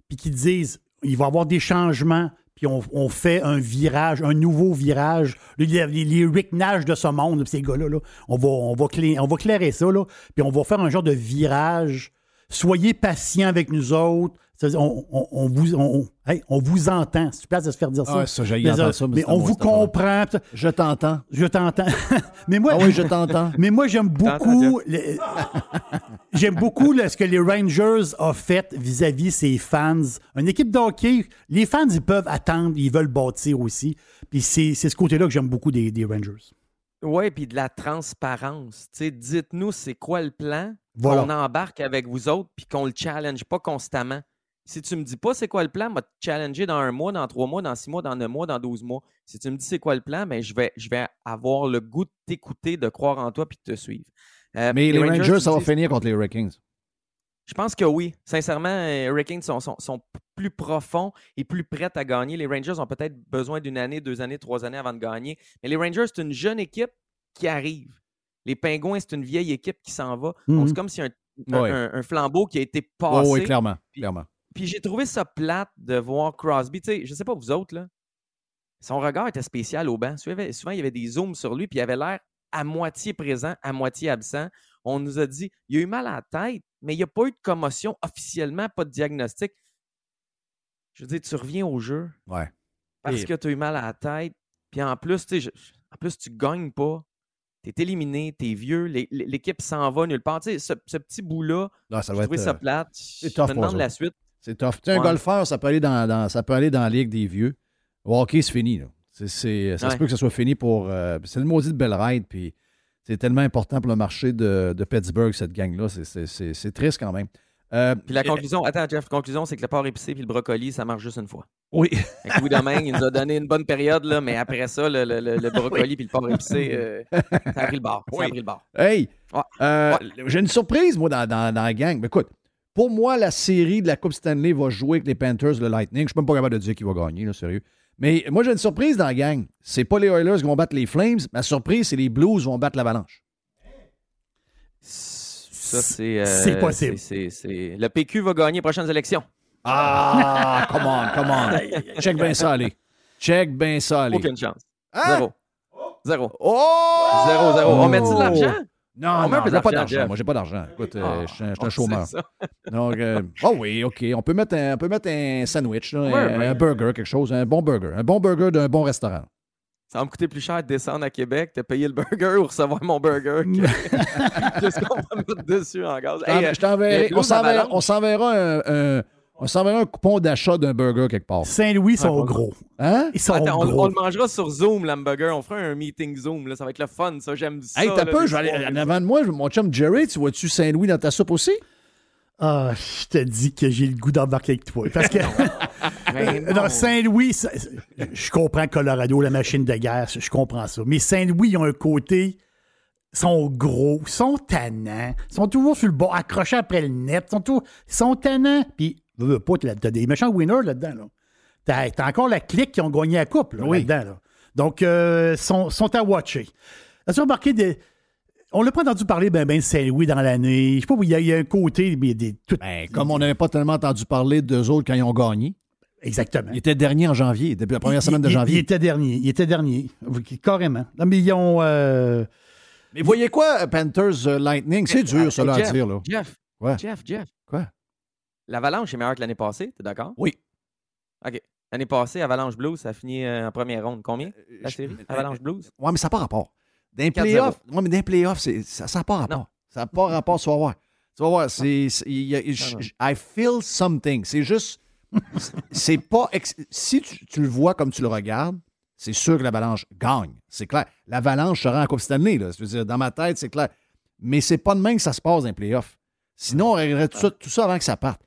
puis qui disent il va y avoir des changements, puis on, on fait un virage, un nouveau virage, les, les, les Rick Nash de ce monde, ces gars-là, là, on, va, on, va clé- on va clairer ça, là, puis on va faire un genre de virage. Soyez patients avec nous autres. On, on- on vous, on, hey, on vous entend. C'est place de se faire dire ça. Ah ouais, ça, j'ai mais, entendre euh, ça, mais mais c'est on vous comprend. Je t'entends. Je t'entends. [laughs] mais moi, Ah oui, je t'entends. [laughs] mais moi, j'aime beaucoup. [laughs] J'aime beaucoup là, ce que les Rangers ont fait vis-à-vis ses fans. Une équipe de hockey, les fans, ils peuvent attendre, ils veulent bâtir aussi. Puis c'est c'est ce côté-là que j'aime beaucoup des, des Rangers. Oui, puis de la transparence. Dites-nous c'est quoi le plan, Voilà. qu'on embarque avec vous autres, puis qu'on le challenge pas constamment. Si tu me dis pas c'est quoi le plan, moi te challenger dans un mois, dans trois mois, dans six mois, dans neuf mois, dans douze mois. Si tu me dis c'est quoi le plan, ben, je, vais, je vais avoir le goût de t'écouter, de croire en toi, puis de te suivre. Euh, Mais les Rangers, ça va dis- finir contre les Hurricanes. Je pense que oui. Sincèrement, les Hurricanes sont, sont- sont plus profonds et plus prêts à gagner. Les Rangers ont peut-être besoin d'une année, deux années, trois années avant de gagner. Mais les Rangers, c'est une jeune équipe qui arrive. Les Pingouins, c'est une vieille équipe qui s'en va. Donc, Mhm. c'est comme si un, un- Ouais. un- un flambeau qui a été passé. oui, clairement. Clairement. Puis j'ai trouvé ça plate de voir Crosby. Tu sais, je sais pas vous autres, là. Son regard était spécial au banc. Souvent, il y avait des zooms sur lui, puis il avait l'air à moitié présent, à moitié absent. On nous a dit, il a eu mal à la tête, mais il n'y a pas eu de commotion officiellement, pas de diagnostic. Je veux dire, tu reviens au jeu Ouais. parce Et- que tu as eu mal à la tête. Puis en plus, tu sais, je- en plus, tu gagnes pas. Tu es éliminé, tu es vieux, l'é- l'é- l'équipe s'en va nulle part. Tu sais, ce, ce petit bout-là, va trouvé être, ça euh, plate. Je me demande la suite. C'est tough. Un golfeur, ça peut aller dans, dans- ça peut aller dans la ligue des vieux. Hockey, c'est fini. Là. Ça se peut que ça soit fini pour. euh, c'est le maudit de belle ride. Puis c'est tellement important pour le marché de, de Pittsburgh, cette gang-là. C'est- triste quand même. Euh, Puis la et- conclusion, attends, Jeff, conclusion, c'est que le porc épicé puis le brocoli, ça marche juste une fois. Oui. Que Louis Domingue, il nous a donné une bonne période, là, mais après ça, le, le- le- le [laughs] brocoli puis le porc épicé, euh, ça a pris le bar. Ça Oui. a pris le. Hey! Ouais. euh, J'ai une surprise, moi, dans, dans- dans la gang. Mais écoute, pour moi, la série de la Coupe Stanley va jouer avec les Panthers, le Lightning. Je suis même pas capable de dire qui va gagner, là, sérieux. Mais moi, j'ai une surprise dans la gang. C'est pas les Oilers qui vont battre les Flames. Ma surprise, c'est les Blues qui vont battre l'Avalanche. Ça, c'est. euh, C'est possible. Le PQ va gagner les prochaines élections. Ah, [laughs] come on, come on. Check bien ça, allez. Check bien ça, allez. Aucune chance. Hein? Zéro. Zéro. Oh! Zéro, zéro. On met-tu de l'argent? Non, non, j'ai pas d'argent. Moi, j'ai pas d'argent. Écoute, euh, Ah, je suis un- [laughs] chômeur. Donc, euh, oh oui, OK. On peut mettre un, on peut mettre un sandwich, là, un, Ouais, ouais. un burger, quelque chose, un bon burger. Un bon burger d'un bon restaurant. Ça va me coûter plus cher de descendre à Québec, de payer le burger ou recevoir mon burger que, [laughs] [laughs] que ce qu'on va mettre dessus en gaz. Je t'en- Hey, euh, je t'enverrai- les on s'enverra un- on s'enverra un coupon d'achat d'un burger quelque part. Saint-Louis sont Ouais, gros. Hein? Ils sont Attends, gros. on le mangera sur Zoom, l'hamburger. On fera un meeting Zoom. Là. Ça va être le fun, ça. J'aime ça. Hey, t'as peu, je vais aller en avant de moi, mon chum Jerry, tu vois-tu Saint-Louis dans ta soupe aussi? Ah, je te dis que j'ai le goût d'embarquer avec toi. Parce que [laughs] dans [laughs] Saint-Louis, ça- je comprends Colorado, la machine de guerre, je comprends ça. Mais Saint-Louis, ils ont un côté. Ils sont gros, ils sont tannants, ils sont toujours sur le bord, accrochés après le net, ils sont, toujours, ils sont tannants. Puis, veux, pas, t'as des méchants winners là-dedans. Là. T'as, t'as encore la clique qui ont gagné la coupe là, Oui. là-dedans. là. Donc, euh, sont, sont à watcher. As-tu remarqué des. On l'a pas entendu parler ben, ben de Saint-Louis dans l'année. Je sais pas, il y, a- il y a un côté. mais des, tout- Ben, comme on n'avait pas tellement entendu parler d'eux autres quand ils ont gagné. Exactement. Ils étaient derniers en janvier, depuis la première Il- semaine de il- janvier. Il était dernier. Il était dernier. Carrément. Non, mais ils ont. euh, Mais voyez quoi, Panthers euh, Lightning? C'est dur, là, Jeff, à dire. Là. Jeff, Ouais. Jeff, Jeff. Quoi? L'Avalanche est meilleure que l'année passée, t'es d'accord? Oui. OK. L'année passée, Avalanche Blues, ça a fini euh, en première ronde. Combien, la je- série? Avalanche Blues? Ouais, mais ça n'a pas rapport. D'un 4-0. playoff, ouais, mais d'un playoff, ça n'a pas rapport. Non. Ça n'a pas rapport, tu vas voir. Tu vas voir, c'est. I feel something. C'est juste. C'est pas. ex- Si tu, tu le vois comme tu le regardes, c'est sûr que l'Avalanche gagne. C'est clair. L'Avalanche sera en Coupe Stanley. Là. Je veux dire, dans ma tête, c'est clair. Mais c'est pas de même que ça se passe dans les playoffs. Sinon, on réglerait tout ça avant que ça parte.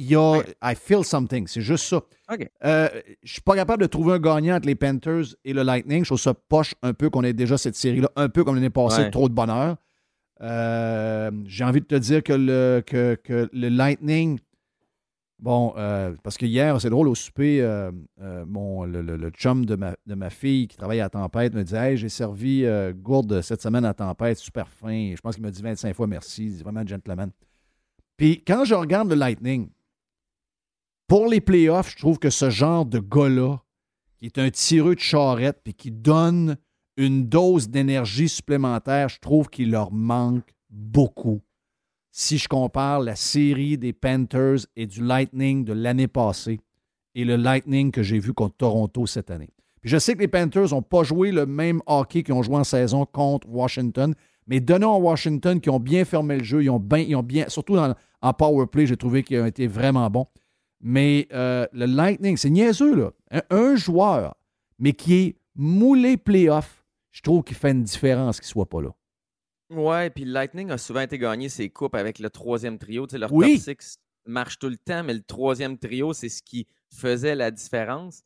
Il y a. I feel something. C'est juste ça. OK. Euh, je suis pas capable de trouver un gagnant entre les Panthers et le Lightning. Je trouve ça poche un peu qu'on ait déjà cette série-là, un peu comme l'année passée, Ouais. trop de bonheur. Euh, J'ai envie de te dire que le, que, que le Lightning. Bon, euh, parce que hier, c'est drôle, au souper, euh, mon, le, le- le chum de ma, de ma fille qui travaille à Tempête me dit Hey, j'ai servi gourde cette semaine à Tempête, super fin. Je pense qu'il m'a dit 25 fois merci, c'est vraiment un gentleman. Puis quand je regarde le Lightning, pour les playoffs, je trouve que ce genre de gars-là, qui est un tireux de charrette puis qui donne une dose d'énergie supplémentaire, je trouve qu'il leur manque beaucoup. Si je compare la série des Panthers et du Lightning de l'année passée et le Lightning que j'ai vu contre Toronto cette année. Puis je sais que les Panthers n'ont pas joué le même hockey qu'ils ont joué en saison contre Washington, mais donnant à Washington qui ont bien fermé le jeu, ils ont bien, ils bien surtout dans- en power play, j'ai trouvé qu'ils ont été vraiment bons. Mais euh, le Lightning, c'est niaiseux, là. Un, un joueur, mais qui est moulé playoff, je trouve qu'il fait une différence qu'il ne soit pas là. Ouais, puis le Lightning a souvent été gagné ses coupes avec le troisième trio. Tu sais, leur Oui. top six marche tout le temps, mais le troisième trio, c'est ce qui faisait la différence.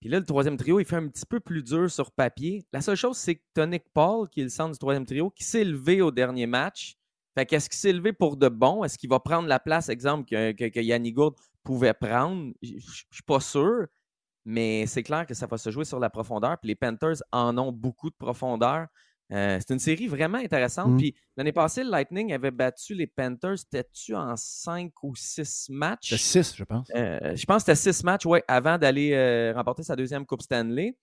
Puis là, le troisième trio, il fait un petit peu plus dur sur papier. La seule chose, c'est que Tonic Paul, qui est le centre du troisième trio, qui s'est levé au dernier match. Fait qu'est-ce qu'il s'est levé pour de bon? Est-ce qu'il va prendre la place, exemple, que, que, que Yannick Gourde pouvait prendre? Je je suis pas sûr, mais c'est clair que ça va se jouer sur la profondeur. Puis les Panthers en ont beaucoup de profondeur. Euh, c'est une série vraiment intéressante. Mm. Puis l'année passée, le Lightning avait battu les Panthers. C'était-tu en 5 ou 6 matchs? C'est 6, je pense. Euh, je pense que c'était 6 matchs, ouais, avant d'aller euh, remporter sa deuxième Coupe Stanley.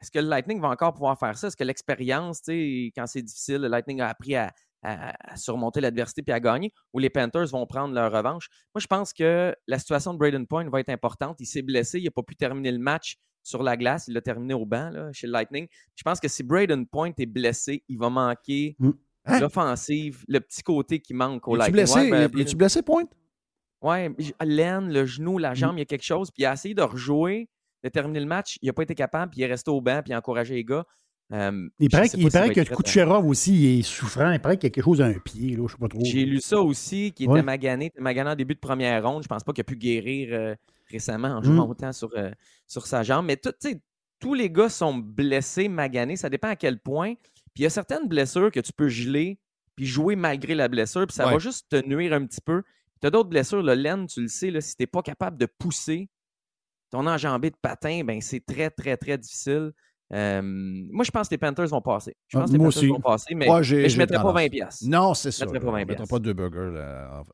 Est-ce que le Lightning va encore pouvoir faire ça? Est-ce que l'expérience, tu sais, quand c'est difficile, le Lightning a appris à, à- à surmonter l'adversité puis à gagner, ou les Panthers vont prendre leur revanche? Moi, je pense que la situation de Braden Point va être importante. Il s'est blessé, il n'a pas pu terminer le match sur la glace. Il l'a terminé au banc là, chez le Lightning. Je pense que si Braden Point est blessé, il va manquer Mm. Hein? l'offensive, le petit côté qui manque au Lightning. blessé? Ouais, ben, Es- Es-tu blessé, Pointe? Ouais, j- l'aine, le genou, la Mm. jambe, il y a quelque chose. Puis il a essayé de rejouer, de terminer le match. Il n'a pas été capable, puis il est resté au banc, puis il a encouragé les gars. Euh, Il paraît, qu'il- il paraît que Kucherov aussi il est souffrant. Il paraît qu'il y a quelque chose à un pied. Là, je sais pas trop. J'ai lu ça aussi, qui était magané, était magané en début de première ronde. Je pense pas qu'il a pu guérir euh, récemment en jouant Mm. autant sur, euh, sur sa jambe. Mais tout- tous les gars sont blessés, maganés. Ça dépend à quel point. Puis il y a certaines blessures que tu peux geler puis jouer malgré la blessure, puis ça Ouais. va juste te nuire un petit peu. Tu as d'autres blessures, le laine, tu le sais, là, si tu n'es pas capable de pousser ton enjambé de patin, ben c'est très, très, très difficile. Euh, moi, je pense que les Panthers vont passer. Je pense que les moi Panthers aussi. vont passer, mais, Ouais, j'ai- mais je ne mettrais pas tendance. 20 piastres. Non, c'est ça. mettrais pas là. 20 On ne mettra piastres. pas deux burgers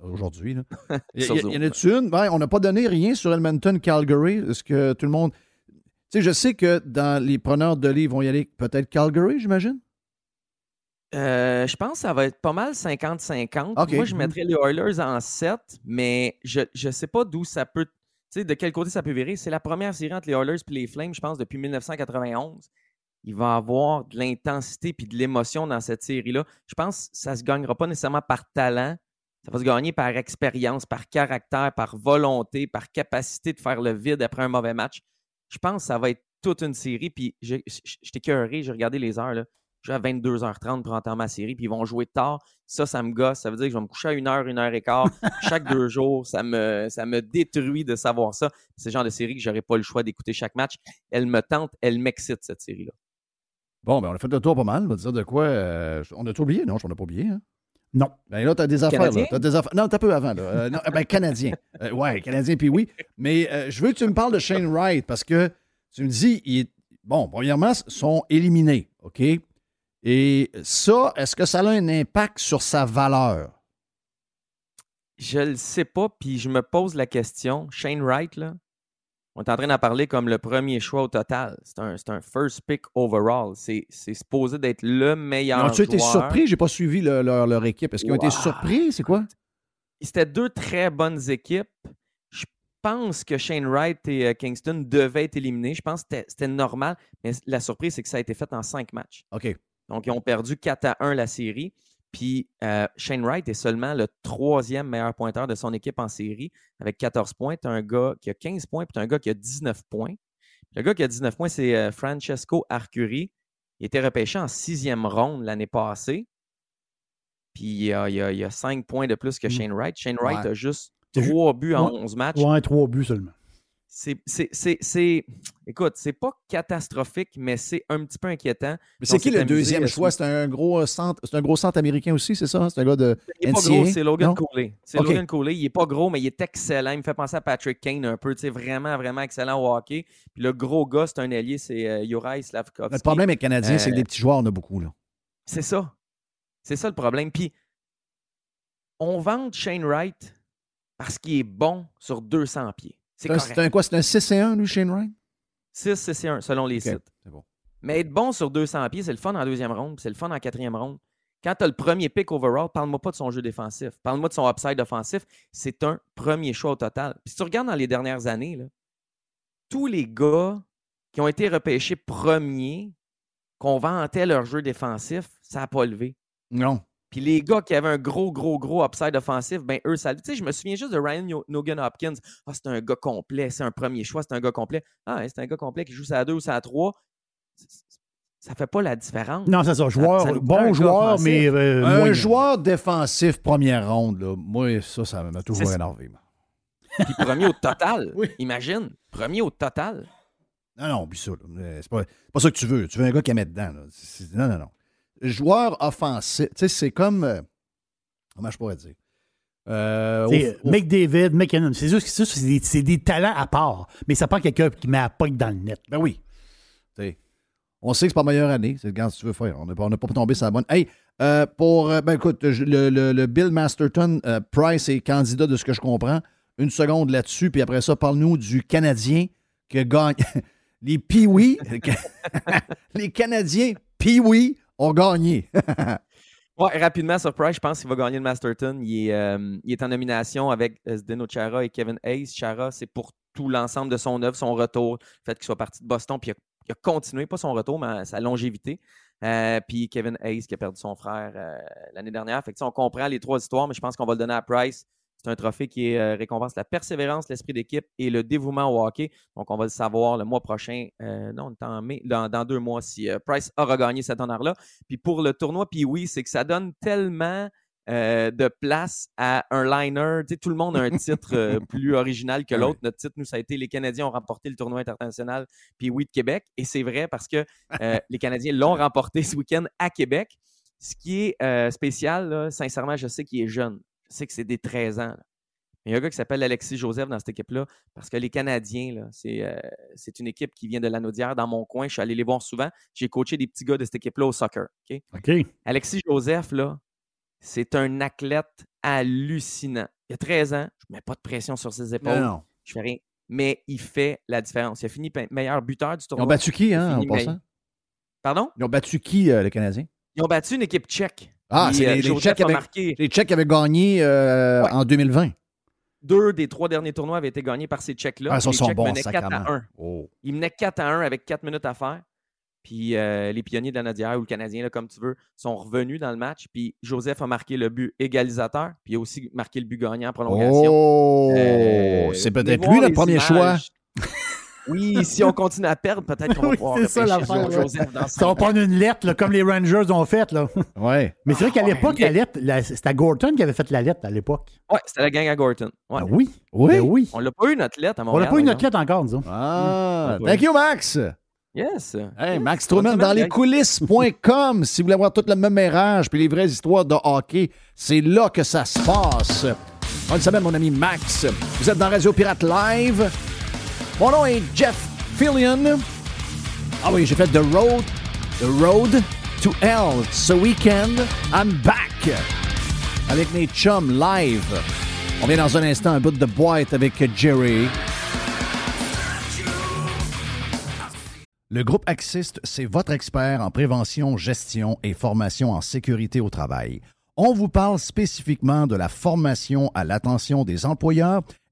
en- aujourd'hui. Il [laughs] y, a- en a-tu une? Ben, on n'a pas donné rien sur Edmonton-Calgary. Est-ce que tout le monde. Tu sais, je sais que dans les preneurs de livres, vont y aller peut-être Calgary, j'imagine? Euh, je pense que ça va être pas mal 50-50. OK. Moi, je Mhm. mettrais les Oilers en 7, mais je ne sais pas d'où ça peut. Sais, de quel côté ça peut virer? C'est la première série entre les Oilers et les Flames, je pense, depuis 1991. Il va avoir de l'intensité puis de l'émotion dans cette série-là. Je pense que ça ne se gagnera pas nécessairement par talent. Ça va se gagner par expérience, par caractère, par volonté, par capacité de faire le vide après un mauvais match. Je pense que ça va être toute une série. Puis je- je- j'étais cœuré, j'ai regardé les heures. Là. Je suis à 22h30 pour entendre ma série, puis ils vont jouer tard. Ça, ça me gosse. Ça veut dire que je vais me coucher à une heure, une heure et quart, [laughs] chaque deux jours. Ça me, ça me détruit de savoir ça. C'est le genre de série que j'aurais pas le choix d'écouter chaque match. Elle me tente, elle m'excite, cette série-là. Bon, ben, on a fait le tour pas mal. On va dire de quoi. euh, on a tout oublié? Non, on n'a pas oublié. Hein? Non. Ben là, tu as des affaires. Canadien? Là. T'as des affaires. Non, t'as peu avant. Là. Euh, non, ben, Canadien. [laughs] Euh, ouais, Canadien, puis oui. Mais euh, je veux que tu me parles de Shane Wright parce que tu me dis, il est- bon, premièrement, ils sont éliminés, OK? Et ça, est-ce que ça a un impact sur sa valeur? Je le sais pas, puis je me pose la question. Shane Wright, là, on est en train d'en parler comme le premier choix au total. C'est un, un first pick overall. C'est c'est supposé d'être le meilleur As-tu été surpris? J'ai pas suivi le- leur, leur équipe. Est-ce qu'ils ont été surpris? C'est quoi? C'était deux très bonnes équipes. Je pense que Shane Wright et euh, Kingston devaient être éliminés. Je pense que c'était- c'était normal. Mais la surprise, c'est que ça a été fait en cinq matchs. OK. Donc, ils ont perdu 4 à 1 la série. Puis euh, Shane Wright est seulement le troisième meilleur pointeur de son équipe en série avec 14 points. Tu as un gars qui a 15 points, puis tu as un gars qui a 19 points. Le gars qui a 19 points, c'est euh, Francesco Arcuri. Il était repêché en sixième ronde l'année passée. Puis il y, a, il, y a, 5 points de plus que Shane Wright. Shane Wright a juste 3 buts en 11 matchs. Ouais, 3 buts seulement. C'est, écoute, c'est pas catastrophique, mais c'est un petit peu inquiétant. Mais c'est qui le deuxième choix? C'est un gros centre, c'est un gros centre américain aussi, c'est ça? C'est un gars de Il est pas gros, c'est Logan Cooley. C'est Logan Cooley. Il est pas gros, mais il est excellent. Il me fait penser à Patrick Kane un peu. C'est vraiment, vraiment excellent au hockey. Puis le gros gars, c'est un allié, c'est euh, Slavkovski. Le problème avec les Canadiens, c'est que des euh, petits joueurs, on a beaucoup. là. C'est ça. C'est ça le problème. Puis on vend Shane Wright parce qu'il est bon sur 200 pieds. C'est un quoi? C'est un 6 et 1, lui, Shane Wright? 6, 6 et 1, selon les sites. Mais être bon sur 200 pieds, c'est le fun en deuxième ronde, c'est le fun en quatrième ronde. Quand tu as le premier pick overall, parle-moi pas de son jeu défensif. Parle-moi de son upside offensif. C'est un premier choix au total. Puis si tu regardes dans les dernières années, tous les gars qui ont été repêchés premiers, qu'on vantait leur jeu défensif, ça n'a pas levé. Non. Puis les gars qui avaient un gros, gros, gros upside offensif, ben eux, ça. Tu sais, je me souviens juste de Ryan Nogan Hopkins. Ah, c'est un gars complet, c'est un premier choix, c'est un gars complet. Ah, c'est un gars complet qui joue ça à deux ou ça à trois. Ça fait pas la différence. Non, c'est ça. Joueur, bon joueur, mais. Euh, un joueur défensif première ronde, là, moi, ça, ça m'a toujours énervé. Puis premier au total. [laughs] Imagine. Premier au total. Non, non, puis ça. C'est pas, pas ça que tu veux. Tu veux un gars qui met dedans. Là. Non, non, non joueur offensif, tu sais, c'est comme. Euh, comment je pourrais dire? Euh, McDavid, McKinnon, c'est juste que c'est des, talents à part. Mais ça prend quelqu'un qui met la pointe dans le net. Ben oui. on sait que c'est pas meilleure année. C'est quand tu veux faire. On n'a pas tombé sur la bonne. Hey, euh, pour. Euh, ben écoute, le, Bill Masterton, Price est candidat de ce que je comprends. Une seconde là-dessus, puis après ça, parle-nous du Canadien qui gagne. [laughs] les Pee-Wee. [laughs] les Canadiens Pee-Wee ont gagné. [laughs] ouais, rapidement, surprise, je pense qu'il va gagner le Masterton. Il est, euh, il est en nomination avec euh, Zdeno Chara et Kevin Hayes. Chara, c'est pour tout l'ensemble de son œuvre, son retour, le fait qu'il soit parti de Boston, puis il a, continué, pas son retour, mais sa longévité. Euh, puis Kevin Hayes qui a perdu son frère l'année dernière. Fait que, on comprend les trois histoires, mais je pense qu'on va le donner à Price. C'est un trophée qui euh, récompense la persévérance, l'esprit d'équipe et le dévouement au hockey. Donc, on va le savoir le mois prochain, euh, non, en mai, dans, deux mois, si euh, Price aura gagné cet honneur-là. Puis pour le tournoi, puis oui, c'est que ça donne tellement de place à un liner. Tu sais, tout le monde a un [laughs] titre plus original que l'autre. Notre titre, nous, ça a été les Canadiens ont remporté le tournoi international, puis oui, de Québec. Et c'est vrai parce que [laughs] les Canadiens l'ont remporté ce week-end à Québec. Ce qui est spécial, sincèrement, je sais qu'il est jeune sais que c'est des 13 ans. il y a un gars qui s'appelle Alexis Joseph dans cette équipe-là, parce que les Canadiens, euh, c'est une équipe qui vient de l'Anaudière dans mon coin. Je suis allé les voir souvent. J'ai coaché des petits gars de cette équipe-là au soccer. Alexis Joseph, là, c'est un athlète hallucinant. Il a 13 ans, je ne mets pas de pression sur ses épaules. Non, Je fais rien. Mais il fait la différence. Il a fini meilleur buteur du tournoi. Ils ont battu qui, hein, en passant? Pardon? Ils ont battu qui, euh, les Canadiens? Ils ont battu une équipe tchèque. Ah, c'est les, les, Tchèques avaient, les Tchèques avaient gagné euh, en 2020. Deux des trois derniers tournois avaient été gagnés par ces Tchèques-là. Ah, ils sont bons, menaient 4 à 1. Ils menaient 4 à 1 avec 4 minutes à faire. Puis euh, les pionniers de la Nadière ou le Canadien, là, comme tu veux, sont revenus dans le match. Puis Joseph a marqué le but égalisateur. Puis il a aussi marqué le but gagnant en prolongation. Oh! Euh, c'est peut-être lui notre premier choix. [laughs] Oui, si on continue à perdre, peut-être qu'on va [laughs] pouvoir c'est ça. Joseph dans ça va prendre une lettre, comme les Rangers ont fait. Là. [laughs] Ouais. Mais c'est vrai qu'à ah, l'époque, la lettre, c'était Gorton qui avait fait la lettre à l'époque. Oui, c'était la gang à Gorton. Ouais. Ah oui. Oui. Ben oui. On l'a pas eu notre lettre à Montréal. On n'a pas eu notre lettre encore, disons. Ah, thank you, Max. Yes. Hey, Max Truman dans les coulisses.com. si vous voulez avoir toute la même érage puis les vraies histoires de hockey, c'est là que ça se passe. Bonne semaine, mon ami Max. Vous êtes dans Radio Pirate Live. Mon nom est Jeff Fillion. Ah oui, j'ai fait The Road, The Road to Hell ce week-end. I'm back avec mes chums live. On vient dans un instant un bout de boîte avec Jerry. Le groupe Axist, c'est votre expert en prévention, gestion et formation en sécurité au travail. On vous parle spécifiquement de la formation à l'attention des employeurs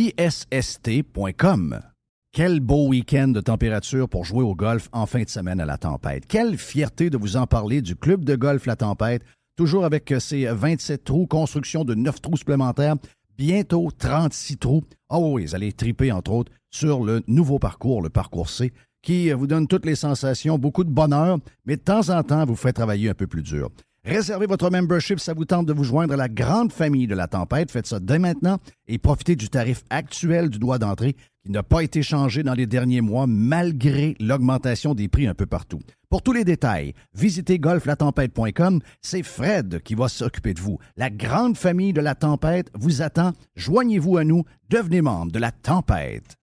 A-C-C-I-S-S-T.com. Quel beau week-end de température pour jouer au golf en fin de semaine à la tempête. Quelle fierté de vous en parler du club de golf La Tempête, toujours avec ses 27 trous, construction de 9 trous supplémentaires, bientôt 36 trous. Ah oui, vous allez triper entre autres sur le nouveau parcours, le parcours C, qui vous donne toutes les sensations, beaucoup de bonheur, mais de temps en temps vous fait travailler un peu plus dur. Réservez votre membership, ça vous tente de vous joindre à la grande famille de la tempête. Faites ça dès maintenant et profitez du tarif actuel du droit d'entrée qui n'a pas été changé dans les derniers mois malgré l'augmentation des prix un peu partout. Pour tous les détails, visitez golflatempête.com. C'est Fred qui va s'occuper de vous. La grande famille de la tempête vous attend. Joignez-vous à nous. Devenez membre de la tempête.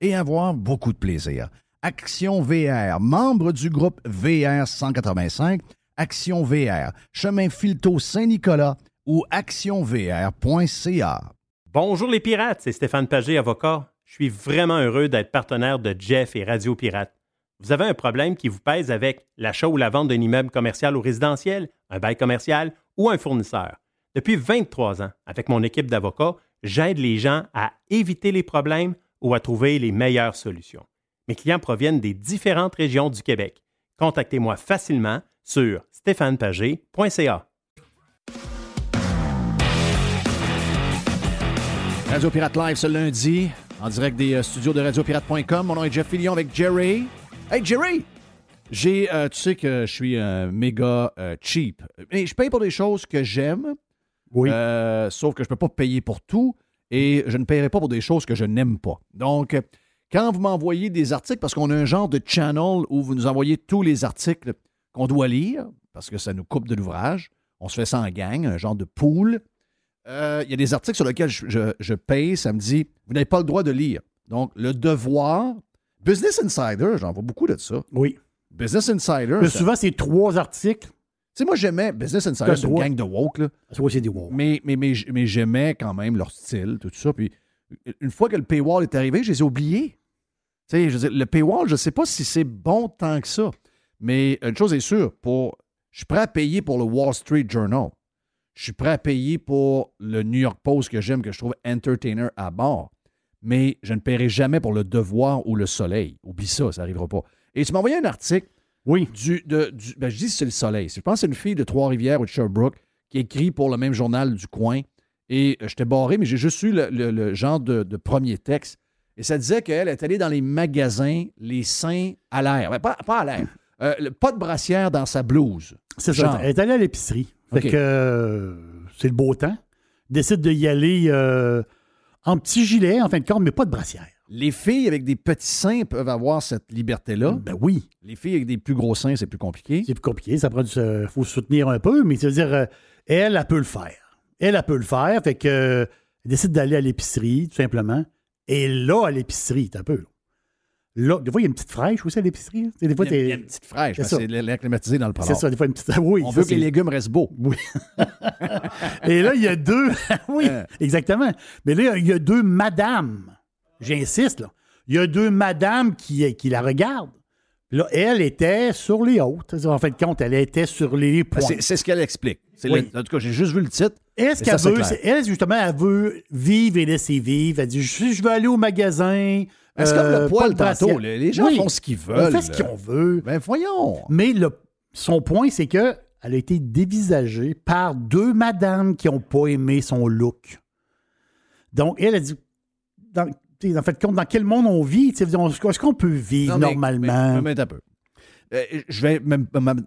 et avoir beaucoup de plaisir. Action VR, membre du groupe VR 185, Action VR, chemin Filto Saint-Nicolas ou actionvr.ca. Bonjour les pirates, c'est Stéphane Pagé, avocat. Je suis vraiment heureux d'être partenaire de Jeff et Radio Pirate. Vous avez un problème qui vous pèse avec l'achat ou la vente d'un immeuble commercial ou résidentiel, un bail commercial ou un fournisseur. Depuis 23 ans, avec mon équipe d'avocats, j'aide les gens à éviter les problèmes ou à trouver les meilleures solutions. Mes clients proviennent des différentes régions du Québec. Contactez-moi facilement sur stéphanepagé.ca. Radio Pirate Live ce lundi, en direct des euh, studios de radiopirate.com. Mon nom est Jeff Fillion avec Jerry. Hey Jerry! J'ai, euh, tu sais que je suis un méga euh, cheap. Mais je paye pour des choses que j'aime. Oui. Euh, sauf que je ne peux pas payer pour tout et je ne paierai pas pour des choses que je n'aime pas. Donc, quand vous m'envoyez des articles, parce qu'on a un genre de channel où vous nous envoyez tous les articles qu'on doit lire, parce que ça nous coupe de l'ouvrage, on se fait ça en gang, un genre de pool. Euh, Il y a des articles sur lesquels je, je- je paye, ça me dit, vous n'avez pas le droit de lire. Donc, le devoir, Business Insider, j'en vois beaucoup de ça. Oui. Business Insider, Mais souvent, c'est trois articles. Tu sais, moi, j'aimais Business Insider, c'est une gang de woke, là. C'est des wow. Mais, mais, mais, mais j'aimais quand même leur style, tout ça. Puis une fois que le paywall est arrivé, je les ai oubliés. Tu sais, je veux dire, le paywall, je ne sais pas si c'est bon tant que ça. Mais une chose est sûre, pour, je suis prêt à payer pour le Wall Street Journal. Je suis prêt à payer pour le New York Post que j'aime, que je trouve entertainer à bord. Mais je ne paierai jamais pour le Devoir ou le Soleil. Oublie ça, ça n'arrivera pas. Et tu m'as envoyé un article Oui. du, de, du- ben, je dis c'est le soleil. Je pense que c'est une fille de Trois-Rivières ou de Sherbrooke qui écrit pour le même journal du coin. Et euh, j'étais barré, mais j'ai juste eu le, le- le genre de, de premier texte. Et ça disait qu'elle est allée dans les magasins, les seins à l'air. Ben, pas, pas à l'air. Euh, pas de brassière dans sa blouse. C'est Genre. ça. Elle est allée à l'épicerie. Fait que euh, c'est le beau temps. Décide d'y aller euh, en petit gilet, en fin de compte, mais pas de brassière. Les filles avec des petits seins peuvent avoir cette liberté-là. Ben oui. Les filles avec des plus gros seins, c'est plus compliqué. C'est plus compliqué. Ça prend du. euh, faut se soutenir un peu, mais ça veut dire, euh, elle, elle peut le faire. Elle, elle peut le faire. Fait que, euh, elle décide d'aller à l'épicerie, tout simplement. Et là, à l'épicerie, t'as un peu. Là. Là, des fois, il y a une petite fraîche aussi à l'épicerie. hein. Des fois, Il y a- il y a t'es. une petite fraîche, C'est parce que ça. c'est l'air climatisé dans le C'est parlant. ça, des fois, une petite. Oui, On ça, veut que c'est- les légumes restent beaux. Oui. [laughs] Et là, il y a deux. [laughs] oui, Euh. exactement. Mais là, il y a deux madames. J'insiste, là. Il y a deux madames qui, qui la regardent. Là, elle était sur les hautes. En fin de compte, elle était sur les Ben, points. C'est ce qu'elle explique. C'est Oui. le- en tout cas, j'ai juste vu le titre. Elle, ce Et qu'elle veut, elle, justement, elle veut vivre et laisser vivre. Elle dit je, je veux aller au magasin. Ben, c'est euh, comme le pas poil tantôt. Les, gens Oui, font ce qu'ils On veulent. fait ce qu'on veut. Ben voyons. Mais le- son point, c'est que elle a été dévisagée par deux madames qui n'ont pas aimé son look. Donc, elle a dit. dans- en fait, dans quel monde on vit? Tu Est-ce qu'on peut vivre Non, mais- normalement? mais- mais un peu. Euh, je vais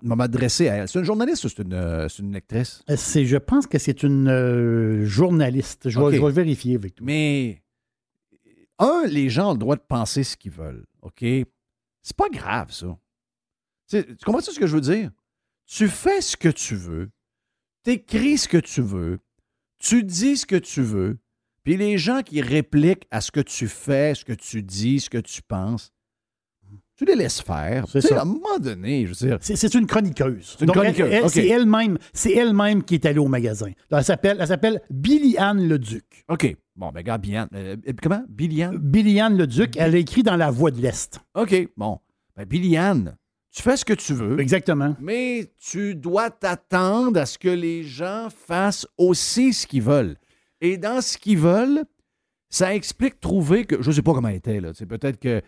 m'adresser à elle. C'est une journaliste ou c'est une, euh, une lectrice? Euh, c'est- je pense que c'est une euh, journaliste. Je vais, Ok. je vais vérifier avec toi. Mais, un, les gens ont le droit de penser ce qu'ils veulent, OK? C'est pas grave, ça. Tu tu comprends ce que je veux dire? Tu fais ce que tu veux, t'écris ce que tu veux, tu dis ce que tu veux, puis les gens qui répliquent à ce que tu fais, ce que tu dis, ce que tu penses, tu les laisses faire. C'est ça. À un moment donné, je veux dire, C'est une chroniqueuse. C'est une Donc, elle- chroniqueuse, elle- ok. C'est elle-même c'est elle-même qui est allée au magasin. Elle s'appelle elle s'appelle Billy Anne Leduc. OK. Bon, ben, regarde, Billian. euh, comment? Billian? Billy Anne Leduc, elle a écrit dans La Voix de l'Est. OK. Bon. Ben, Billian, tu fais ce que tu veux. Exactement. Mais tu dois t'attendre à ce que les gens fassent aussi ce qu'ils veulent. Et dans ce qu'ils veulent, ça explique trouver que. Je ne sais pas comment elle était, là. C'est peut-être que.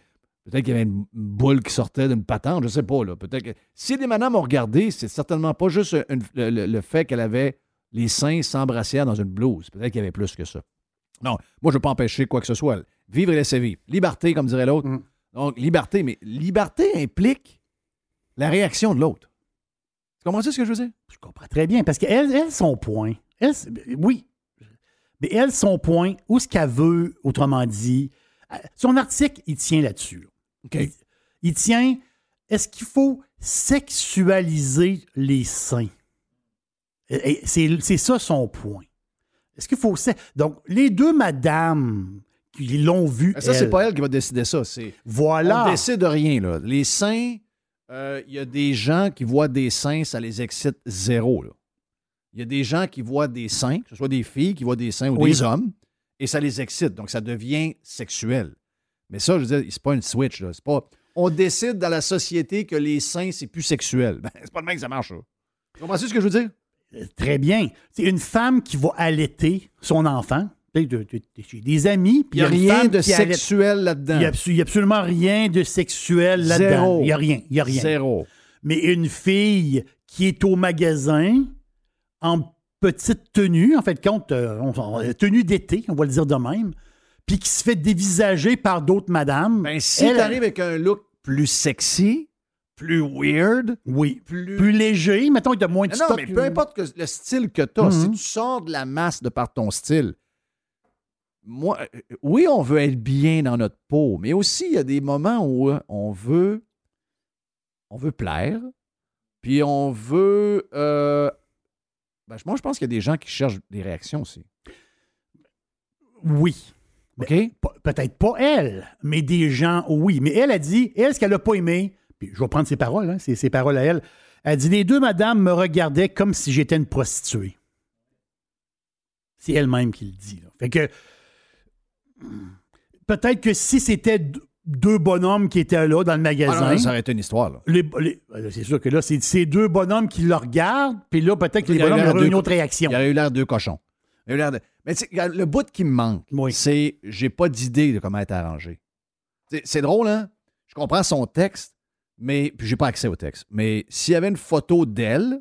Peut-être qu'il y avait une boule qui sortait d'une patente, je ne sais pas, là. Peut-être que. Si des madames ont regardé, c'est certainement pas juste une- le, fait qu'elle avait les seins sans brassière dans une blouse. Peut-être qu'il y avait plus que ça. Non, moi, je ne veux pas empêcher quoi que ce soit. Vivre et laisser vivre. Liberté, comme dirait l'autre. Mm. Donc, liberté, mais liberté implique la réaction de l'autre. Tu comprends ce que je veux dire? Je comprends très bien. Parce qu'elle, elle, son point, elle, oui. Mais elle, son point, où ce qu'elle veut, autrement dit, euh, son article, il tient là-dessus. là. Il, il tient, est-ce qu'il faut sexualiser les seins? C'est ça son point. Est-ce qu'il faut... Donc, les deux madames qui l'ont vu... Ça, c'est pas elle qui va décider ça. Voilà. On décide de rien. Là. Les seins, euh, il y a des gens qui voient des seins, ça les excite zéro. là. Il y a des gens qui voient des seins, que ce soit des filles qui voient des seins ou Oui. des hommes, et ça les excite. Donc, ça devient sexuel. Mais ça, je veux dire, c'est pas une switch. Là. C'est pas... On décide dans la société que les seins, c'est plus sexuel. Ben, [laughs] c'est pas le même que ça marche. Là. Tu comprends ce que je veux dire? Très bien. C'est une femme qui va allaiter son enfant. De- de- de- des amis. puis Il n'y a rien de sexuel Il là-dedans. n'y a, abso- il y a absolument rien de sexuel là-dedans. Zéro. Il n'y a rien. Il y a rien. Zéro. Mais une fille qui est au magasin en petite tenue, en fait, compte, euh, on- tenue d'été, on va le dire de même, puis qui se fait dévisager par d'autres madames. Ben, si elle- tu arrives avec un look plus sexy, plus weird, oui, plus. plus léger, mettons, il y a moins de Non, stock. mais peu importe que- le style que tu as, Mhm. si tu sors de la masse de par ton style, moi, euh, oui, on veut être bien dans notre peau, mais aussi il y a des moments où euh, on veut, on veut plaire, puis on veut. euh, ben, moi, je pense qu'il y a des gens qui cherchent des réactions aussi. Oui. OK? Pe- Peut-être pas elle, mais des gens, oui. Mais elle a dit, elle, ce qu'elle n'a pas aimé, puis je vais prendre ses paroles, hein, c'est ses paroles à elle. Elle dit Les deux madames me regardaient comme si j'étais une prostituée. C'est elle-même qui le dit. là. Fait que peut-être que si c'était deux bonhommes qui étaient là dans le Ah, magasin. non, ça aurait été une histoire. Là. les- les- euh, c'est sûr que là, c'est ces deux bonhommes qui le regardent, puis là, peut-être que les bonhommes auraient une autre réaction. Il aurait eu l'air de deux cochons. Il eu de- Mais tu sais, regarde, le bout qui me manque, Oui. c'est j'ai pas d'idée de comment être arrangé. C'est- C'est drôle, hein? Je comprends son texte, mais puis j'ai pas accès au texte. Mais s'il y avait une photo d'elle,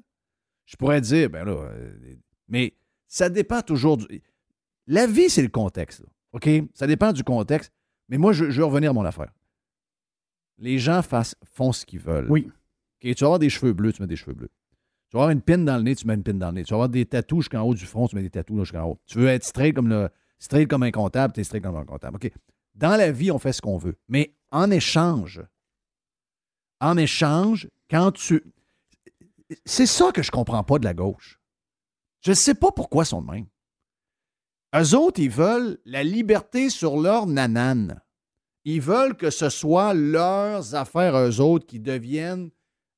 je pourrais dire, ben là, euh, mais ça dépend toujours du. La vie, c'est le contexte. là, OK? Ça dépend du contexte. Mais moi, je, je veux revenir à mon affaire. Les gens fassent- font ce qu'ils veulent. Oui. Tu vas avoir des cheveux bleus, tu mets des cheveux bleus. Tu vas avoir une pine dans le nez, tu mets une pine dans le nez. Tu vas avoir des tatous jusqu'en haut du front, tu mets des tatous là, jusqu'en haut. Tu veux être straight comme, le, straight comme un comptable, tu es straight comme un comptable. OK. Dans la vie, on fait ce qu'on veut. Mais en échange, en échange, quand tu. C'est ça que je comprends pas de la gauche. Je ne sais pas pourquoi ils sont de même. Eux autres, ils veulent la liberté sur leur nanane. Ils veulent que ce soit leurs affaires, eux autres, qui deviennent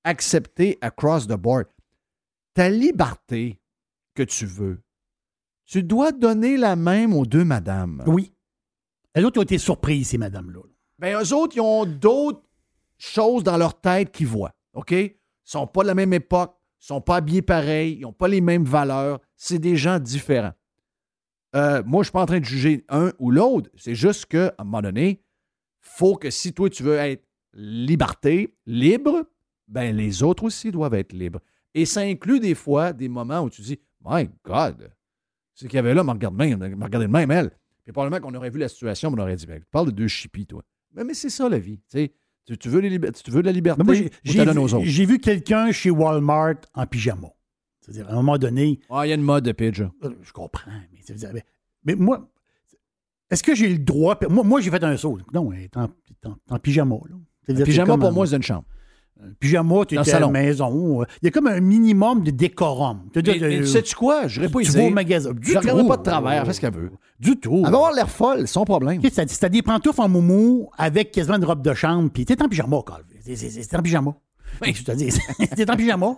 acceptées across the board. Ta liberté que tu veux, tu dois donner la même aux deux madames. Oui. Les autres ont été surprises, ces madames-là. Ben, eux autres, ils ont d'autres choses dans leur tête qu'ils voient. OK? Ils sont pas de la même époque, ils sont pas habillés pareil, ils n'ont pas les mêmes valeurs. C'est des gens différents. Euh, moi, je suis pas en train de juger un ou l'autre. C'est juste qu'à un moment donné, faut que si toi, tu veux être liberté, libre, ben les autres aussi doivent être libres. Et ça inclut des fois des moments où tu dis My God, c'est qu'il y avait là, me regarde même, me regardait de même, elle. Puis probablement qu'on aurait vu la situation, on aurait dit, ben, tu parles de deux chippies, toi. Mais, mais c'est ça, la vie. tu sais. Tu, tu veux les tu veux de la liberté, Mais moi, j'ai- ou aux autres? j'ai vu quelqu'un chez Walmart en pyjama. C'est-à-dire, à un moment donné, Ah, il y a une mode de pitch. euh, je comprends, mais, ça veut dire- mais- mais moi, est-ce que j'ai le droit. Moi, moi j'ai fait un saut. Non, en, en- en pyjama. Là. C'est-à-dire, pyjama, pour un- moi, c'est une chambre. un pyjama, tu Dans es le à la maison. euh, Il y a comme un minimum de décorum. Mais, C'est-à-dire, mais euh, tu sais-tu quoi? Je pas tu vas au magasin. Du Je tout. pas de travers, fait ce qu'elle veut. Du tout. Elle va avoir l'air folle, son problème. Ok, C'est c'est des pantoufles en moumou avec quasiment une robe de chambre, puis t'es en pyjama, c'est- C'est en pyjama. Oui. T'es [laughs] en pyjama.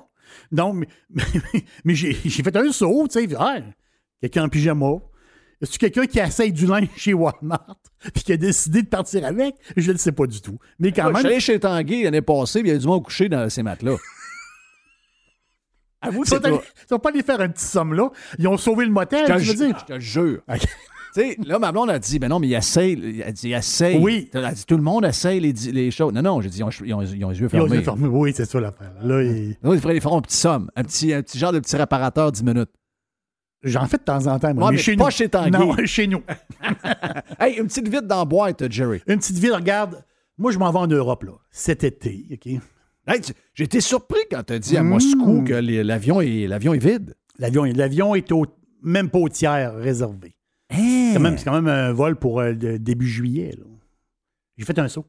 Donc, [laughs] mais, mais- mais j'ai fait un saut, tu sais. Ah, quelqu'un en pyjama. Est-ce quelqu'un qui essaye du linge chez Walmart [laughs] puis qui a décidé de partir avec? Je ne le sais pas du tout. Mais quand Moi, Je suis même, allé chez Tanguy l'année passée, puis il y a du monde couché dans ces matelas. [laughs] Avoue, ils ils sont pas allés faire un petit somme là. Ils ont sauvé le motel, Je te tu veux dire? je te jure. Ok. Tu sais, là, ma blonde a dit, ben non, mais il essaye. Elle dit, essaye. Oui. Elle a dit, tout le monde essaye les, les choses. Non, non, j'ai dit, ils ont, ils ont- ils ont les yeux Ils ont fermés. les fermés. Oui, c'est ça l'affaire. Là, ils- Non, il faudrait les faire un petit somme. Un petit, un petit genre de petit réparateur 10 minutes. J'en fais de temps en temps, moi. Ouais, mais mais chez pas nous. chez Tanguy. Non, [laughs] chez nous. [laughs] Hey, une petite vite dans la boîte, Jerry. Une petite ville, regarde. Moi, je m'en vais en Europe, là, cet été, OK? Hey, j'ai été surpris quand tu as dit à Mmh. Moscou que l'avion est, l'avion est vide. L'avion, l'avion est au, même pas au tiers réservé. Hein? C'est quand, même- c'est quand même un vol pour euh, début juillet. J'ai fait un saut.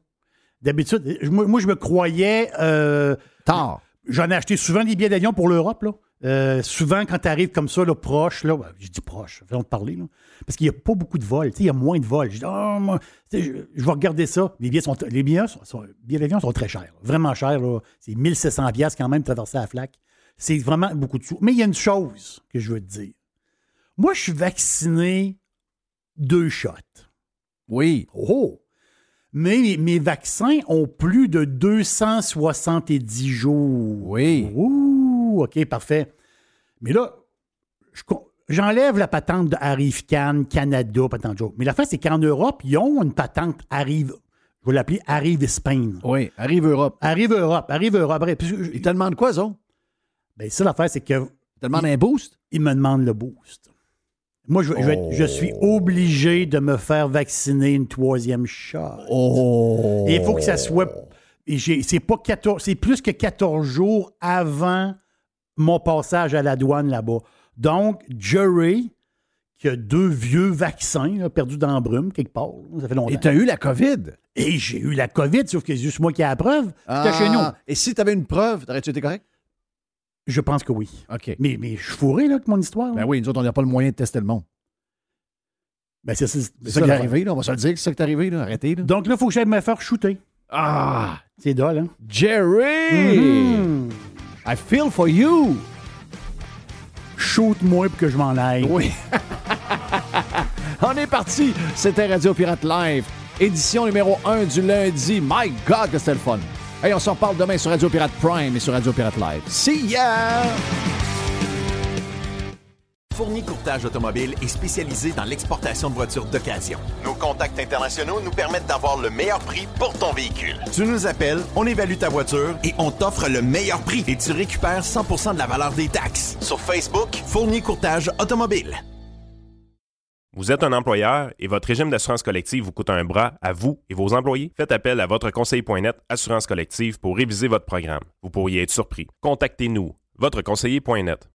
D'habitude, moi, moi, je me croyais. euh, Tard. J'en ai acheté souvent des billets d'avion pour l'Europe. là. Euh, souvent, quand tu arrives comme ça, là, proche, là, ben, je dis proche, faisons de parler, là, parce qu'il n'y a pas beaucoup de vols. Il y a moins de vols. Je dis, Ah, moi, je, je vais regarder ça. Les billets, sont, les billets, sont- billets d'avion sont très chers. Vraiment chers. C'est 1700 pièces quand même traverser la flaque. C'est vraiment beaucoup de sous. Mais il y a une chose que je veux te dire. Moi, je suis vacciné deux shots. Oui. Oh! Mais mes- mes vaccins ont plus de 270 jours. Oui. Ouh, OK, parfait. Mais là, je j'enlève la patente de Arrive Cannes, Canada, patente joke. Mais la fin, c'est qu'en Europe, ils ont une patente Arrive, je vais l'appeler Arrive Spain. Oui. Arrive Europe. Arrive Europe, Arrive Europe. Ils te demandent quoi, ça? Ben, ça, l'affaire, c'est que Ils te demandent un boost? ils me demandent le boost. Moi, je, je vais- je suis obligé de me faire vacciner une troisième shot. Oh! Et il faut que ça soit. C'est pas 14, c'est plus que 14 jours avant mon passage à la douane là-bas. Donc, Jerry, qui a deux vieux vaccins là, perdus dans la brume quelque part, ça fait longtemps. Et tu as eu la COVID? Et j'ai eu la COVID, sauf que c'est juste moi qui ai la preuve. C'était chez nous. Ah. Et si tu avais une preuve, t'aurais-tu été correct? Je pense que oui. OK. Mais, mais je suis fourré là, avec mon histoire. là. Ben oui, nous autres, on n'a pas le moyen de tester le monde. Ben, c'est ça qui est arrivé, là. On va se le dire que c'est ça qui est arrivé, là. Arrêtez, là. Donc là, il faut que j'aille me faire shooter. Ah! C'est dole, hein? Jerry! Mhm. I feel for you! Shoot-moi pour que je m'en aille. Oui. [laughs] On est parti. C'était Radio Pirate Live, édition numéro 1 du lundi. My God, que c'était le fun. Hey, on s'en parle demain sur Radio Pirate Prime et sur Radio Pirate Live. See ya! Fournier Courtage Automobile est spécialisé dans l'exportation de voitures d'occasion. Nos contacts internationaux nous permettent d'avoir le meilleur prix pour ton véhicule. Tu nous appelles, on évalue ta voiture et on t'offre le meilleur prix et tu récupères 100% de la valeur des taxes. Sur Facebook, Fournier Courtage Automobile. Vous êtes un employeur et votre régime d'assurance collective vous coûte un bras à vous et vos employés? Faites appel à votre conseiller.net Assurance collective pour réviser votre programme. Vous pourriez être surpris. Contactez-nous, votre conseiller.net.